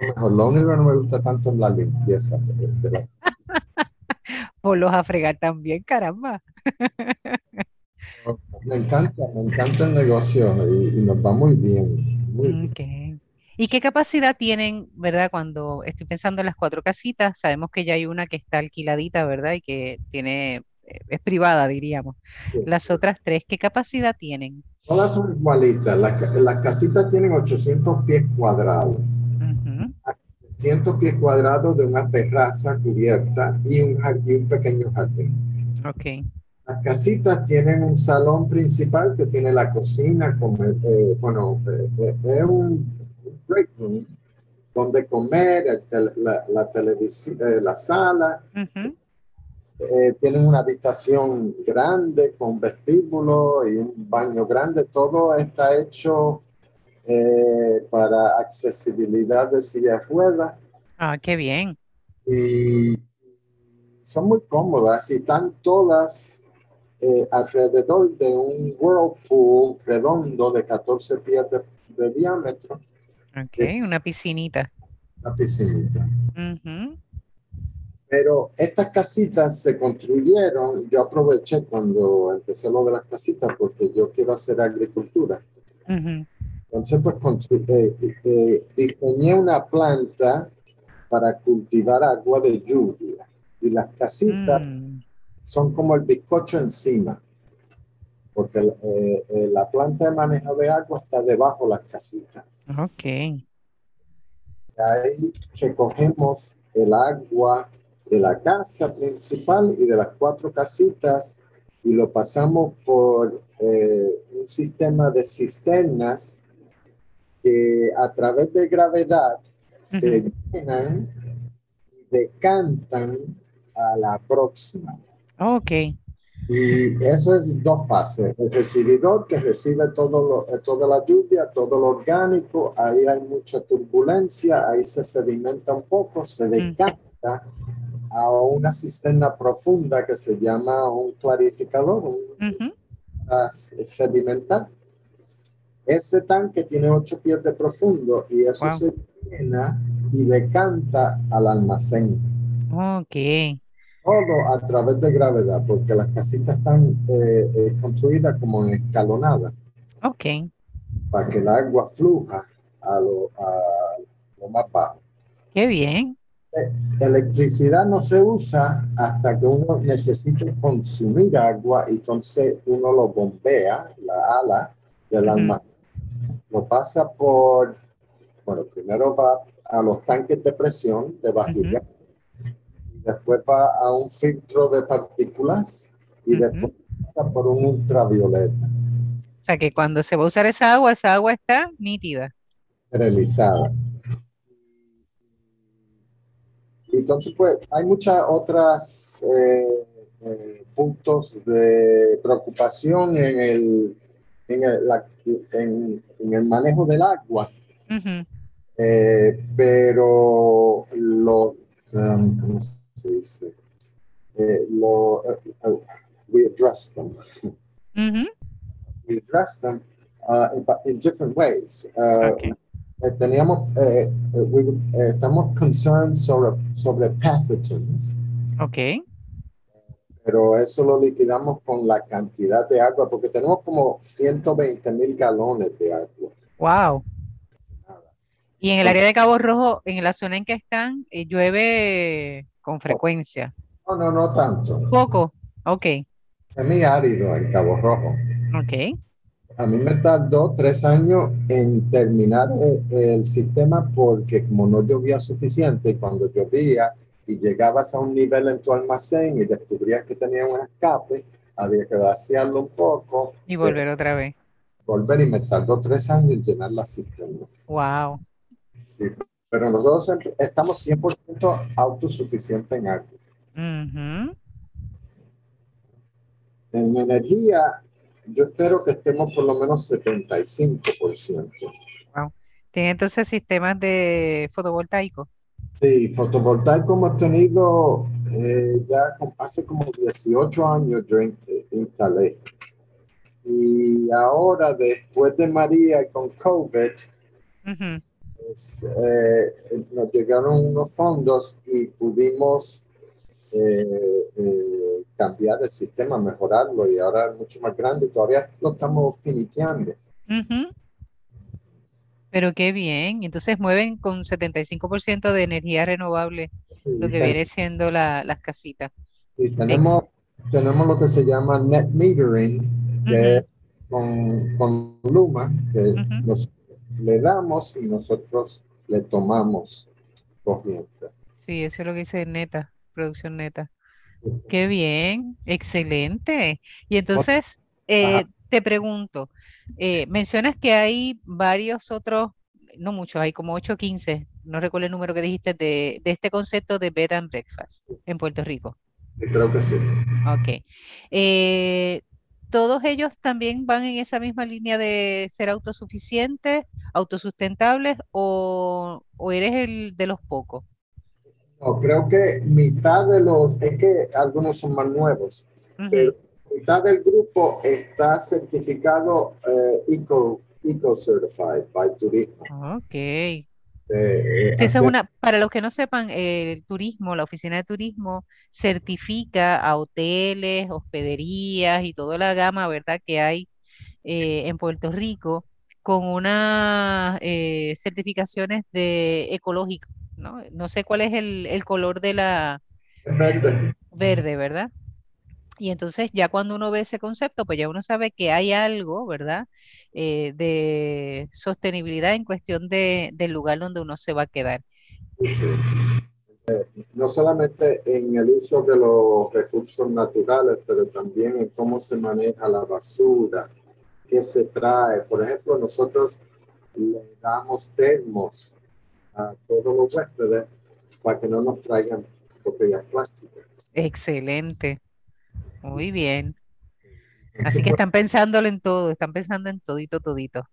Mejor, lo único que no me gusta tanto es la limpieza. [LAUGHS] Por los a fregar también, caramba. Me encanta, me encanta el negocio y, nos va muy bien. ¿Y qué capacidad tienen, verdad? Cuando estoy pensando en las cuatro casitas, sabemos que ya hay una que está alquiladita, ¿verdad? Y que tiene, es privada, diríamos. Las otras tres, ¿qué capacidad tienen? Todas son igualitas. Las, casitas tienen 800 pies cuadrados. 800 pies cuadrados de una terraza cubierta y un, un pequeño jardín. Ok. Las casitas tienen un salón principal que tiene la cocina, como, eh, bueno, eh, eh, es un break room donde comer, la, televisión, la sala. Tienen una habitación grande con vestíbulo y un baño grande. Todo está hecho para accesibilidad de silla de ruedas. Ah, qué bien. Y son muy cómodas y están todas eh, alrededor de un whirlpool redondo de 14 pies de, diámetro. Ok, una piscinita. Una piscinita. Pero estas casitas se construyeron, yo aproveché cuando empecé lo de las casitas porque yo quiero hacer agricultura. Entonces, pues eh, eh, diseñé una planta para cultivar agua de lluvia. Y las casitas mm. son como el bizcocho encima, porque eh, la planta de manejo de agua está debajo de las casitas. Ok. Ahí recogemos el agua de la casa principal y de las cuatro casitas y lo pasamos por un sistema de cisternas que a través de gravedad se llenan y decantan a la próxima. Ok. Y eso es dos fases. El recibidor que recibe todo lo, eh, toda la lluvia, todo lo orgánico, ahí hay mucha turbulencia, ahí se sedimenta un poco, se decanta a una cisterna profunda que se llama un clarificador, un sedimental ese tanque tiene ocho pies de profundo y eso se llena y decanta al almacén. Ok. Todo a través de gravedad, porque las casitas están eh, eh, construidas como en escalonada. Ok. Para que el agua fluja a lo, más bajo. Qué bien. Eh, electricidad no se usa hasta que uno necesite consumir agua y entonces uno lo bombea, la ala del almacén lo pasa por, bueno, primero va a los tanques de presión de vajilla, después va a un filtro de partículas y después pasa por un ultravioleta. O sea que cuando se va a usar esa agua, esa agua está nítida. Realizada. Entonces, pues, hay muchas otras eh, eh, puntos de preocupación en el en el, en, el manejo del agua, eh, pero los, um, ¿cómo se dice? Lo, uh, we address them. We address them uh, in, in, different ways. Uh, okay. Teníamos, we, estamos concerned sobre, sobre pathogens. Okay pero eso lo liquidamos con la cantidad de agua, porque tenemos como 120 mil galones de agua. Wow. Y en el área de Cabo Rojo, en la zona en que están, eh, llueve con frecuencia. No, no, no tanto. Poco, ok. Es muy árido en Cabo Rojo. Ok. A mí me tardó tres años en terminar el, el sistema porque como no llovía suficiente, cuando llovía, y llegabas a un nivel en tu almacén y descubrías que tenía un escape, había que vaciarlo un poco. Y volver otra vez. Volver y me tardó tres años en llenar la cisterna. Wow. Sí, pero nosotros estamos 100% autosuficientes en agua. En energía, yo espero que estemos por lo menos 75%. Wow. ¿Tiene entonces sistemas de fotovoltaico? Sí, fotovoltaico hemos tenido eh, ya hace como 18 años yo instalé. Y ahora, después de María y con COVID, pues, eh, nos llegaron unos fondos y pudimos eh, cambiar el sistema, mejorarlo y ahora es mucho más grande. Todavía lo estamos finiteando. Pero qué bien. Entonces mueven con 75% de energía renovable lo que viene siendo la, las casitas. Sí, tenemos, tenemos lo que se llama net metering, que con, con, Luma, que nos, le damos y nosotros le tomamos corriente. Sí, eso es lo que dice neta, producción neta. Qué bien, excelente. Y entonces, eh, te pregunto, eh, mencionas que hay varios otros, no muchos, hay como 8 o 15, no recuerdo el número que dijiste, de, de este concepto de bed and breakfast en Puerto Rico. Creo que sí. Ok. Eh, ¿Todos ellos también van en esa misma línea de ser autosuficientes, autosustentables o, o eres el de los pocos? No, creo que mitad de los, es que algunos son más nuevos, pero mitad del grupo está certificado eh, Eco, Eco Certified by Turismo. Ok. eh, Sí, esa es hacer una, para los que no sepan, eh, el turismo, la oficina de turismo certifica a hoteles, hospederías y toda la gama, ¿verdad?, que hay eh, en Puerto Rico con unas eh, certificaciones de ecológico, ¿no? No sé cuál es el, el color de la verde. verde, ¿verdad? Y entonces ya cuando uno ve ese concepto, pues ya uno sabe que hay algo, ¿verdad? Eh, de sostenibilidad en cuestión de, del lugar donde uno se va a quedar. Sí. No solamente en el uso de los recursos naturales, pero también en cómo se maneja la basura, qué se trae. Por ejemplo, nosotros le damos termos a todos los huéspedes para que no nos traigan botellas plásticas. Excelente, muy bien. Así que están pensándolo en todo, están pensando en todito, todito.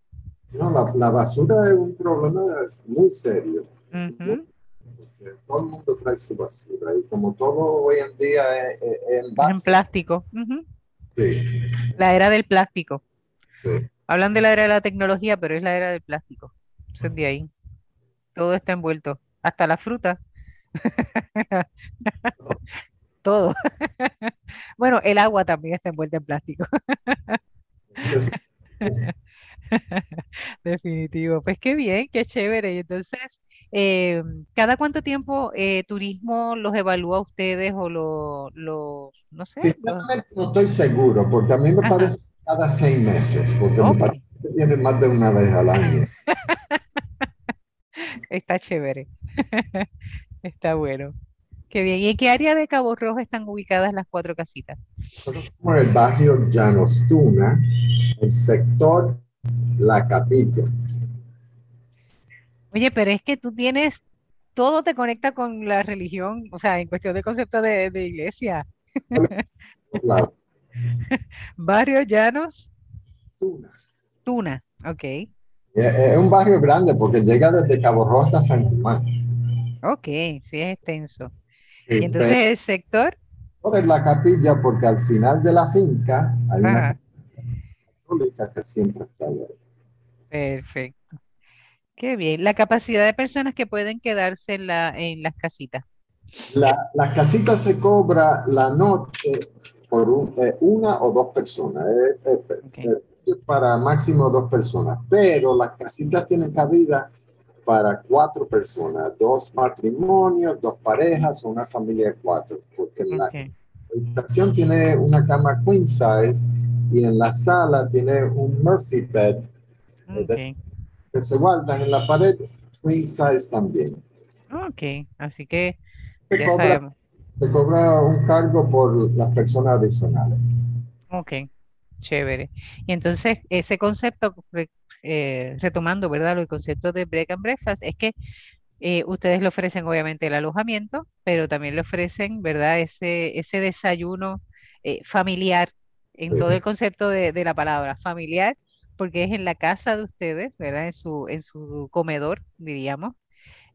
no, la, la basura es un problema muy serio. Todo el mundo trae su basura y como todo hoy en día es, es- es En plástico. sí, La era del plástico. sí. Hablan de la era de la tecnología, pero es la era del plástico. Eso es de ahí. Todo está envuelto, hasta la fruta, [LAUGHS] todo. [LAUGHS] Bueno, el agua también está envuelta en plástico, [LAUGHS] definitivo. Pues qué bien, qué chévere. Y entonces, eh, ¿cada cuánto tiempo eh, turismo los evalúa ustedes o lo, lo- no sé, los, no estoy seguro, porque a mí me ajá, parece cada seis meses, porque me parece que viene más de una vez al año. [LAUGHS] está chévere, [LAUGHS] está bueno. Qué bien. ¿Y en qué área de Cabo Rojo están ubicadas las cuatro casitas? En el barrio Llanostuna, el sector La Capilla. Oye, pero es que tú tienes, todo te conecta con la religión, o sea, en cuestión de concepto de, de iglesia. [LAUGHS] Barrio Llanos, Tuna. Tuna, ok, Es, es un barrio grande porque llega desde Cabo Rojo hasta San Germán. ok, sí es extenso. Sí, Y entonces el sector, Por la capilla, porque al final de la finca hay una ajá, católica que siempre está ahí. perfecto. Qué bien. La capacidad de personas que pueden quedarse en la, en las casitas. La, la casita se cobra la noche por un- eh, una o dos personas, eh, eh, eh, eh, para máximo dos personas, pero las casitas tienen cabida para cuatro personas, dos matrimonios, dos parejas o una familia de cuatro, porque en la habitación tiene una cama queen size y en la sala tiene un Murphy bed eh, de ok, que se guardan en la pared, queen size también. ok. Así que Se ya cobra, sabemos. se cobra un cargo por las personas adicionales. Ok, chévere. Y entonces ese concepto, eh, retomando, ¿verdad? El concepto de break and breakfast es que eh, ustedes le ofrecen obviamente el alojamiento, pero también le ofrecen, ¿verdad? Ese, ese desayuno eh, familiar en todo el concepto de, de la palabra familiar, porque es en la casa de ustedes, ¿verdad? En su, en su comedor, diríamos.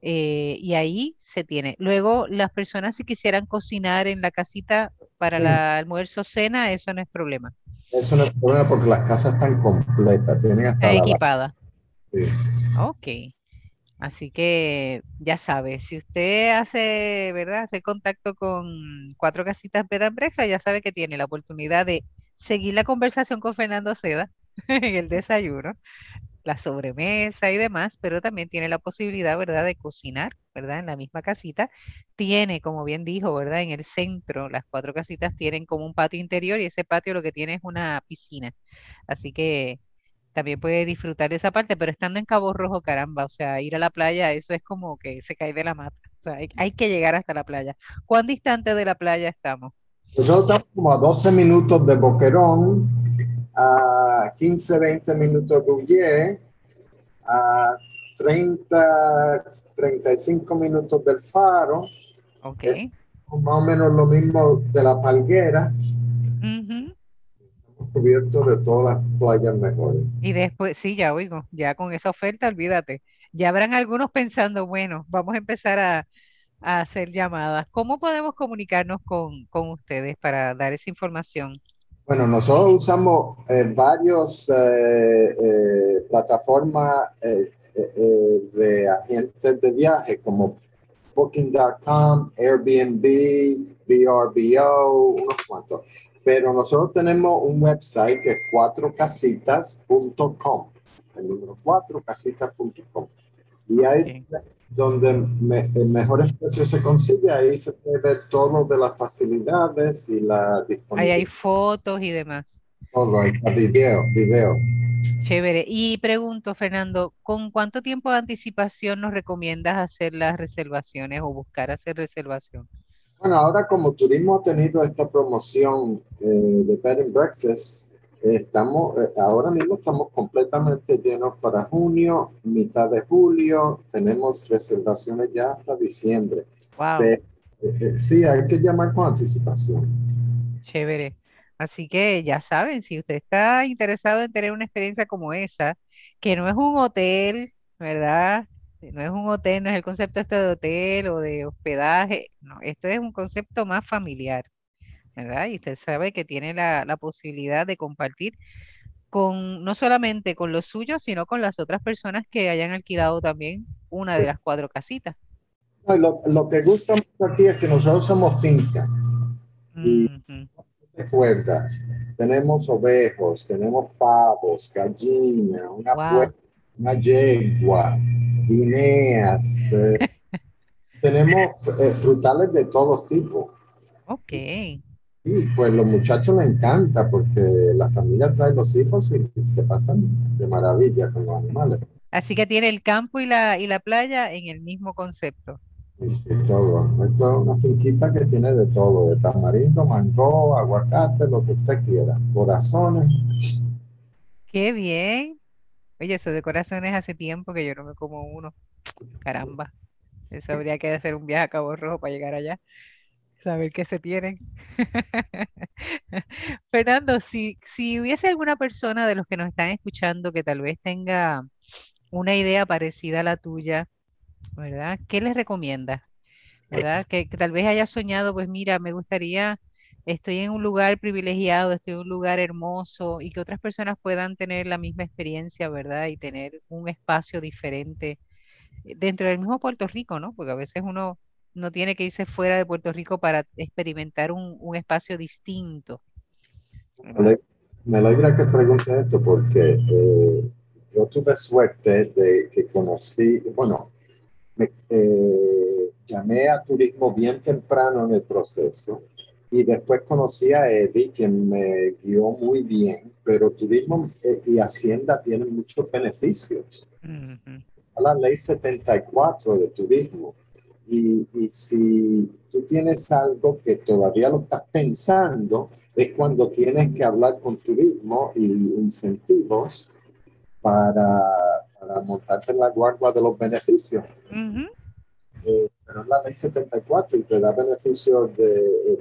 eh, y ahí se tiene. Luego, las personas si quisieran cocinar en la casita para Sí. la almuerzo cena, eso no es problema. Eso no es problema porque las casas están completas, tienen hasta Está equipada. sí. Ok. Así que ya sabe, si usted hace, ¿verdad? Hace contacto con Cuatro Casitas Bed ya sabe que tiene la oportunidad de seguir la conversación con Fernando Seda [LAUGHS] en el desayuno, la sobremesa y demás, pero también tiene la posibilidad, ¿verdad?, de cocinar, ¿verdad?, en la misma casita. Tiene, como bien dijo, ¿verdad?, en el centro, las Cuatro Casitas tienen como un patio interior y ese patio lo que tiene es una piscina. Así que también puede disfrutar de esa parte, pero estando en Cabo Rojo, caramba, o sea, ir a la playa, eso es como que se cae de la mata. O sea, hay, que llegar hasta la playa. ¿Cuán distante de la playa estamos? Nosotros estamos como a 12 minutos de Boquerón, a 15, 20 minutos de Ullé, a 30, 35 minutos del Faro, Ok. es más o menos lo mismo de la Palguera, Ujú. hemos cubierto de todas las playas mejores. Y después, sí, ya oigo, ya con esa oferta, olvídate. Ya habrán algunos pensando, bueno, vamos a empezar a, a hacer llamadas. ¿Cómo podemos comunicarnos con, con ustedes para dar esa información? Bueno, nosotros usamos eh, varios eh, eh, plataformas eh, de agentes de viaje como Booking.com, Airbnb, VRBO, unos cuantos. Pero nosotros tenemos un website que es cuatrocasitas.com, el número cuatrocasitas.com. Y ahí donde el mejor espacio se consigue, ahí se puede ver todo de las facilidades y la disponibilidad. Ahí hay fotos y demás. Todo, hay video, video. Chévere. Y pregunto, Fernando, ¿con cuánto tiempo de anticipación nos recomiendas hacer las reservaciones o buscar hacer reservación? Bueno, ahora como turismo ha tenido esta promoción eh, de Bed and Breakfast, estamos, eh, ahora mismo estamos completamente llenos para junio, mitad de julio, tenemos reservaciones ya hasta diciembre. Wow. Eh, sí, hay que llamar con anticipación. Chévere. Así que ya saben, si usted está interesado en tener una experiencia como esa, que no es un hotel, ¿verdad? No es un hotel, no es el concepto este de hotel o de hospedaje, no, esto es un concepto más familiar, ¿verdad? Y usted sabe que tiene la, posibilidad de compartir con, no solamente con los suyos, sino con las otras personas que hayan alquilado también una de las cuatro casitas. Lo, lo que gusta aquí es que nosotros somos finca cuerdas. Tenemos ovejos, tenemos pavos, gallina, una, una yegua, guineas. Eh, [LAUGHS] tenemos eh, frutales de todo tipo. Ok. Y pues los muchachos les encanta porque la familia trae los hijos y se pasan de maravilla con los animales. Así que tiene el campo y la, y la playa en el mismo concepto. Sí, todo. Esto es una finquita que tiene de todo, de tamarindo, mango, aguacate, lo que usted quiera, corazones. Qué bien. Oye, eso de corazones hace tiempo que yo no me como uno. Caramba. Eso habría que hacer un viaje a Cabo Rojo para llegar allá. Saber qué se tienen. [LAUGHS] Fernando, si, si hubiese alguna persona de los que nos están escuchando que tal vez tenga una idea parecida a la tuya, ¿verdad? ¿Qué les recomienda? ¿Verdad? Que, tal vez haya soñado, pues mira, me gustaría, estoy en un lugar privilegiado, estoy en un lugar hermoso y que otras personas puedan tener la misma experiencia, ¿verdad? Y tener un espacio diferente eh, dentro del mismo Puerto Rico, ¿no? Porque a veces uno no tiene que irse fuera de Puerto Rico para experimentar un, espacio distinto. Me alegra que pregunte esto porque eh, yo tuve suerte de que conocí, bueno, me, eh, llamé a turismo bien temprano en el proceso y después conocí a Eddie, que me guió muy bien, pero turismo eh, y hacienda tienen muchos beneficios. La ley 74 de turismo. Y, y, si tú tienes algo que todavía lo estás pensando, es cuando tienes que hablar con turismo y incentivos para para montarte en la guagua de los beneficios. Eh, pero es la ley 74 y te da beneficios de,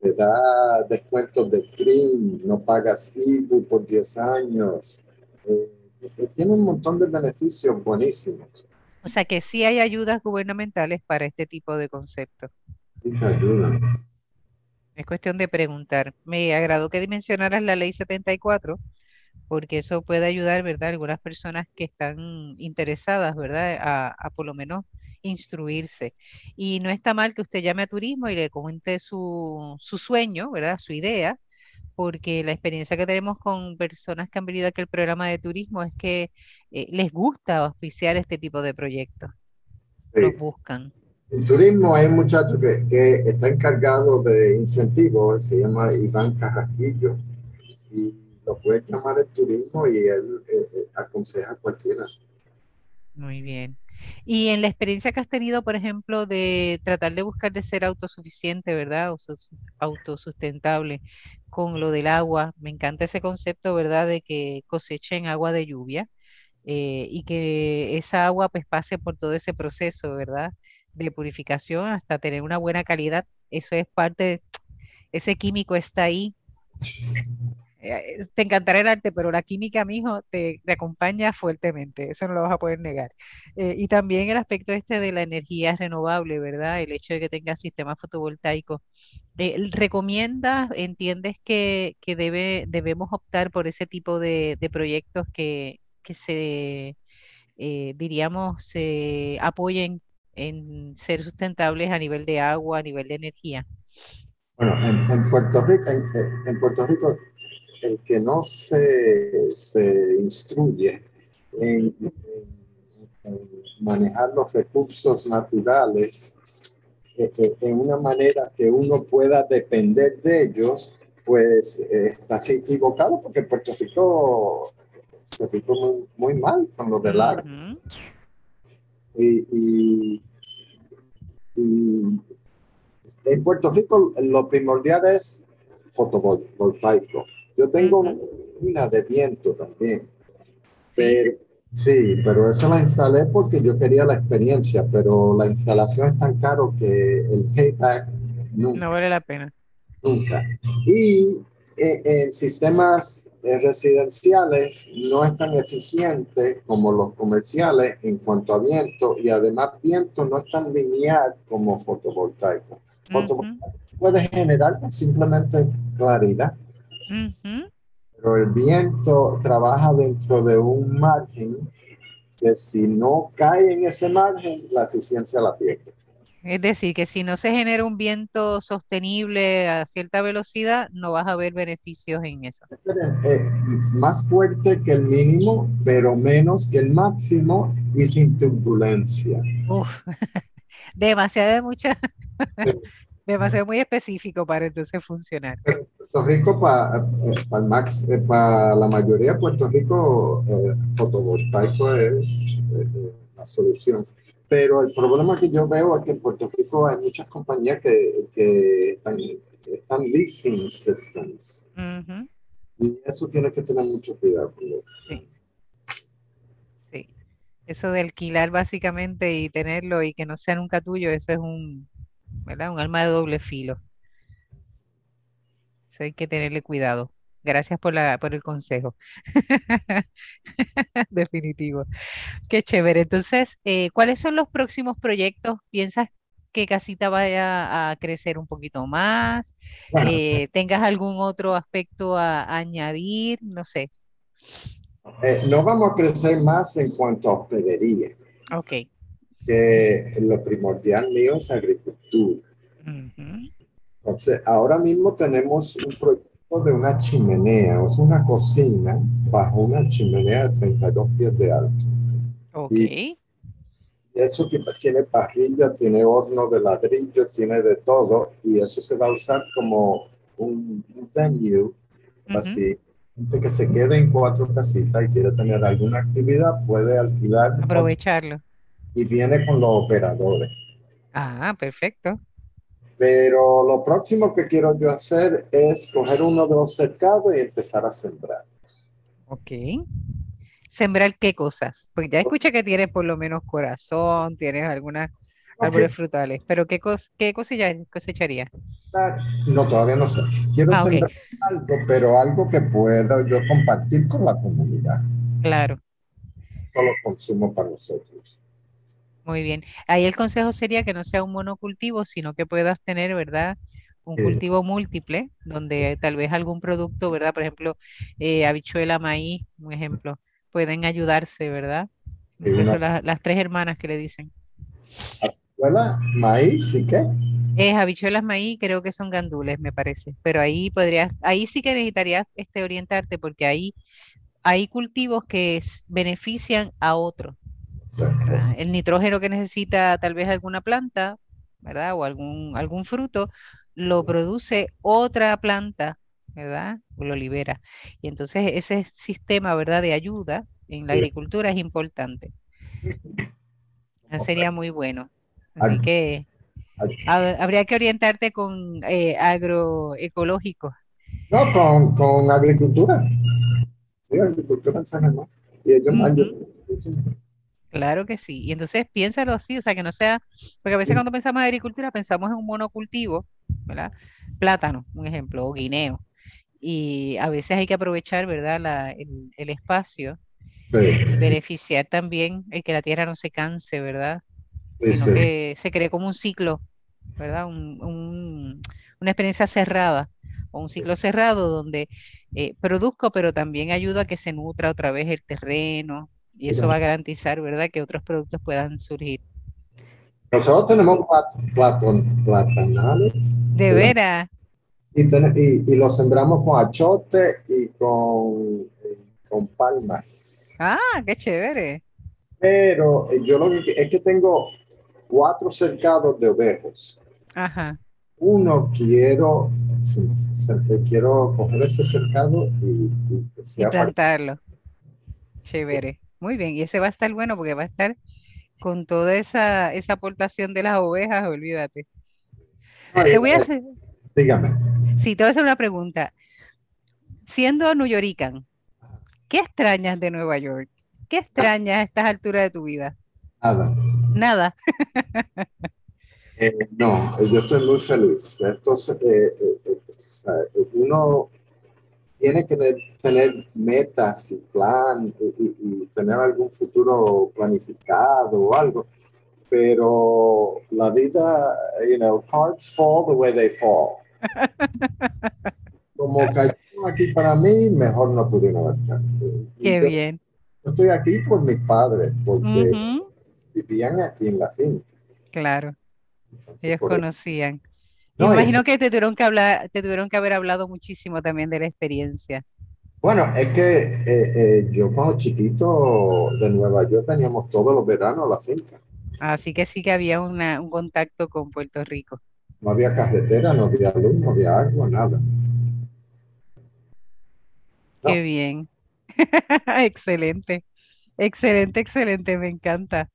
te da descuentos de CRIM, no pagas IBU por 10 años. Eh, tiene un montón de beneficios buenísimos. O sea que sí hay ayudas gubernamentales para este tipo de conceptos. ayuda. Es cuestión de preguntar. Me agradó que mencionaras la ley 74 porque eso puede ayudar, ¿verdad? Algunas personas que están interesadas, ¿verdad? A, por lo menos instruirse. Y no está mal que usted llame a turismo y le comente su, sueño, ¿verdad? Su idea, porque la experiencia que tenemos con personas que han venido aquí al programa de turismo es que eh, les gusta auspiciar este tipo de proyectos. Los buscan. En turismo hay un muchacho que, que está encargado de incentivos, se llama Iván Carrasquillo. Y lo puedes llamar el turismo y él eh, eh, aconseja a cualquiera. Muy bien. Y en la experiencia que has tenido, por ejemplo, de tratar de buscar de ser autosuficiente, ¿verdad? O autosustentable con lo del agua, me encanta ese concepto, ¿verdad? De que cosechen agua de lluvia eh, y que esa agua pues pase por todo ese proceso, ¿verdad? De purificación hasta tener una buena calidad. Eso es parte, ese químico está ahí te encantará el arte, pero la química, mijo, te, acompaña fuertemente, eso no lo vas a poder negar. Eh, y también el aspecto este de la energía renovable, ¿verdad? El hecho de que tengas sistemas fotovoltaicos. Eh, ¿Recomiendas, entiendes que, que debe, debemos optar por ese tipo de, proyectos que, que se, eh, diríamos, se apoyen en ser sustentables a nivel de agua, a nivel de energía? Bueno, en, Puerto Rico, en, Puerto Rico, el que no se, se instruye en, manejar los recursos naturales eh, eh, en una manera que uno pueda depender de ellos, pues eh, está equivocado porque Puerto Rico se picó muy, muy, mal con lo del agua. y, y, en Puerto Rico lo primordial es fotovoltaico. Yo tengo una de viento también. Pero, sí, pero eso la instalé porque yo quería la experiencia, pero la instalación es tan caro que el payback nunca. No vale la pena. Nunca. Y eh, en sistemas eh, residenciales no es tan eficiente como los comerciales en cuanto a viento y además viento no es tan lineal como fotovoltaico. Fotovoltaico puede generar simplemente claridad, pero el viento trabaja dentro de un margen que si no cae en ese margen, la eficiencia la pierde. Es decir, que si no se genera un viento sostenible a cierta velocidad, no vas a ver beneficios en eso. Eh, más fuerte que el mínimo, pero menos que el máximo y sin turbulencia. Uf, [LAUGHS] demasiado mucha, [LAUGHS] demasiado muy específico para entonces funcionar. Puerto Rico, para max, eh, para la mayoría de Puerto Rico, eh, fotovoltaico es, es la solución. Pero el problema que yo veo es que en Puerto Rico hay muchas compañías que, que están, están leasing systems. Y eso tiene que tener mucho cuidado. Sí. sí. Eso de alquilar básicamente y tenerlo y que no sea nunca tuyo, eso es un, ¿verdad? un alma de doble filo. Eso hay que tenerle cuidado. Gracias por, la, por el consejo. [LAUGHS] Definitivo. Qué chévere. Entonces, eh, ¿cuáles son los próximos proyectos? ¿Piensas que Casita vaya a crecer un poquito más? Eh, ¿Tengas algún otro aspecto a, añadir? No sé. Eh, no vamos a crecer más en cuanto a hospedería. Ok. Que lo primordial mío es agricultura. Entonces, ahora mismo tenemos un proyecto de una chimenea, o sea, una cocina bajo una chimenea de 32 pies de alto. Ok. Y eso tiene parrilla, tiene horno de ladrillo, tiene de todo, y eso se va a usar como un, venue, así. Gente que se quede en cuatro casitas y quiere tener alguna actividad, puede alquilar. Aprovecharlo. Y viene con los operadores. Ah, perfecto. Pero lo próximo que quiero yo hacer es coger uno de los cercados y empezar a sembrar. Ok. ¿Sembrar qué cosas? Porque ya escuché que tienes por lo menos corazón, tienes algunas árboles frutales, pero ¿qué, cos qué cosecharía? Ah, no, todavía no sé. Quiero ah, sembrar algo, pero algo que pueda yo compartir con la comunidad. Claro. Solo consumo para nosotros. Muy bien. Ahí el consejo sería que no sea un monocultivo, sino que puedas tener, ¿verdad? Un cultivo múltiple, donde tal vez algún producto, ¿verdad? Por ejemplo, eh, habichuela, maíz, un ejemplo, pueden ayudarse, ¿verdad? son las, tres hermanas que le dicen. ¿Habichuela, maíz y qué? Es habichuelas, maíz, creo que son gandules, me parece. Pero ahí podrías, ahí sí que necesitarías este, orientarte, porque ahí hay cultivos que benefician a otros. El nitrógeno que necesita tal vez alguna planta, ¿verdad? O algún, algún fruto, lo produce otra planta, ¿verdad? O lo libera. Y entonces ese sistema, ¿verdad? De ayuda en la agricultura es importante. Sería muy bueno. Así que habría que orientarte con eh, agroecológico. No, con, con agricultura. Sí, agricultura en San Y ellos, Claro que sí. Y entonces piénsalo así, o sea, que no sea, porque a veces cuando pensamos en agricultura pensamos en un monocultivo, ¿verdad? Plátano, un ejemplo, o guineo. Y a veces hay que aprovechar, ¿verdad? el, espacio, beneficiar también el que la tierra no se canse, ¿verdad? Sino que se cree como un ciclo, ¿verdad? una experiencia cerrada, o un ciclo cerrado donde eh, produzco, pero también ayudo a que se nutra otra vez el terreno y eso va a garantizar, ¿verdad?, que otros productos puedan surgir. Nosotros tenemos platanales. De veras. Y, y, lo sembramos con achote y con, con palmas. Ah, qué chévere. Pero eh, yo lo que es que tengo cuatro cercados de ovejos. Ajá. Uno quiero, quiero coger ese cercado y, y, plantarlo. Chévere. Muy bien. Y ese va a estar bueno porque va a estar con toda esa, esa aportación de las ovejas, olvídate. te voy a hacer. Dígame. Sí, te voy a hacer una pregunta. Siendo New Yorican, ¿qué extrañas de Nueva York? ¿Qué extrañas a estas alturas de tu vida? Nada. Nada. Eh, no, yo estoy muy feliz. Entonces, eh, eh, uno tiene que tener metas y plan y, tener algún futuro planificado o algo, pero la vida, you know, cards fall the way they fall. [LAUGHS] Como cayó aquí para mí, mejor no pudieron estar. Qué bien. Yo estoy aquí por mis padres, porque vivían aquí en la finca. Claro. Ellos conocían. Me imagino que te tuvieron que hablar, te tuvieron que haber hablado muchísimo también de la experiencia. Bueno, es que eh, eh, yo cuando chiquito de Nueva York teníamos todos los veranos la finca. Así que sí que había un contacto con Puerto Rico. No había carretera, no había luz, no había agua, nada. Qué bien. [LAUGHS] excelente. Excelente, excelente, me encanta.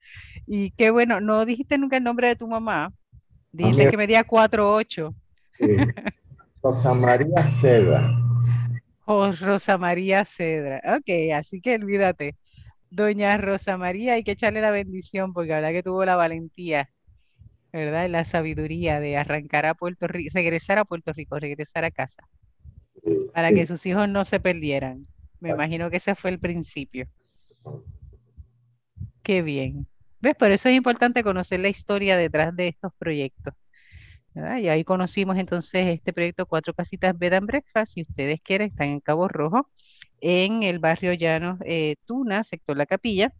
Y qué bueno, no dijiste nunca el nombre de tu mamá. Dice que medía 4'8". Sí. Rosa María Cedra. Oh, Rosa María Cedra. Ok, así que olvídate. Doña Rosa María, hay que echarle la bendición porque la verdad que tuvo la valentía, ¿verdad? Y la sabiduría de arrancar a Puerto Rico, regresar a Puerto Rico, regresar a casa, para que sus hijos no se perdieran. Me imagino que ese fue el principio. Qué bien. ¿Ves? Por eso es importante conocer la historia detrás de estos proyectos. Y ahí conocimos entonces este proyecto Cuatro Casitas Bed and Breakfast. Si ustedes quieren, están en Cabo Rojo, en el barrio Llano eh, Tuna, sector La Capilla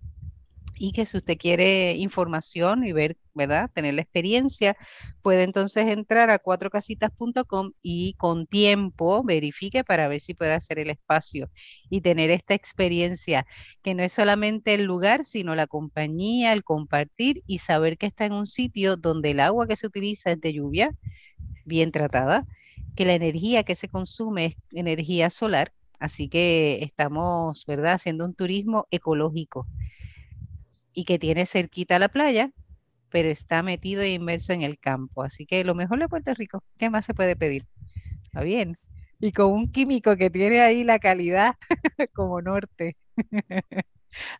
y que si usted quiere información y ver, ¿verdad? Tener la experiencia, puede entonces entrar a cuatrocasitas.com y con tiempo verifique para ver si puede hacer el espacio y tener esta experiencia, que no es solamente el lugar, sino la compañía, el compartir y saber que está en un sitio donde el agua que se utiliza es de lluvia, bien tratada, que la energía que se consume es energía solar, así que estamos, ¿verdad?, haciendo un turismo ecológico y que tiene cerquita la playa, pero está metido e inmerso en el campo. Así que lo mejor de Puerto Rico, ¿qué más se puede pedir? Está bien. Y con un químico que tiene ahí la calidad [LAUGHS] como norte. [LAUGHS]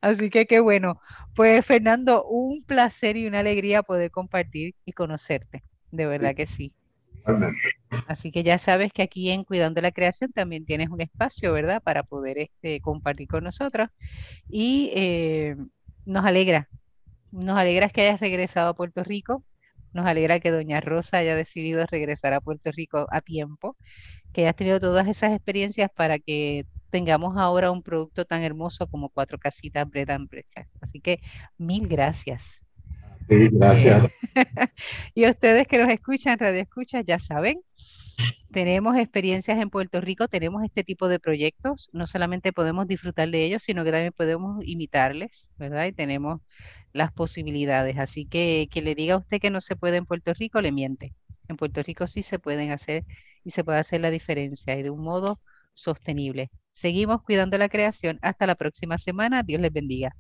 Así que qué bueno. Pues Fernando, un placer y una alegría poder compartir y conocerte. De verdad que sí. Así que ya sabes que aquí en Cuidando la Creación también tienes un espacio, ¿verdad? Para poder este, compartir con nosotros. Y eh, nos alegra, nos alegra que hayas regresado a Puerto Rico, nos alegra que doña Rosa haya decidido regresar a Puerto Rico a tiempo, que hayas tenido todas esas experiencias para que tengamos ahora un producto tan hermoso como Cuatro Casitas Bread and Breakfast. Así que mil gracias. Sí, gracias. [LAUGHS] y ustedes que nos escuchan, radio escuchas, ya saben, tenemos experiencias en Puerto Rico, tenemos este tipo de proyectos, no solamente podemos disfrutar de ellos, sino que también podemos imitarles, ¿verdad? Y tenemos las posibilidades. Así que que le diga a usted que no se puede en Puerto Rico, le miente. En Puerto Rico sí se pueden hacer y se puede hacer la diferencia y de un modo sostenible. Seguimos cuidando la creación. Hasta la próxima semana. Dios les bendiga.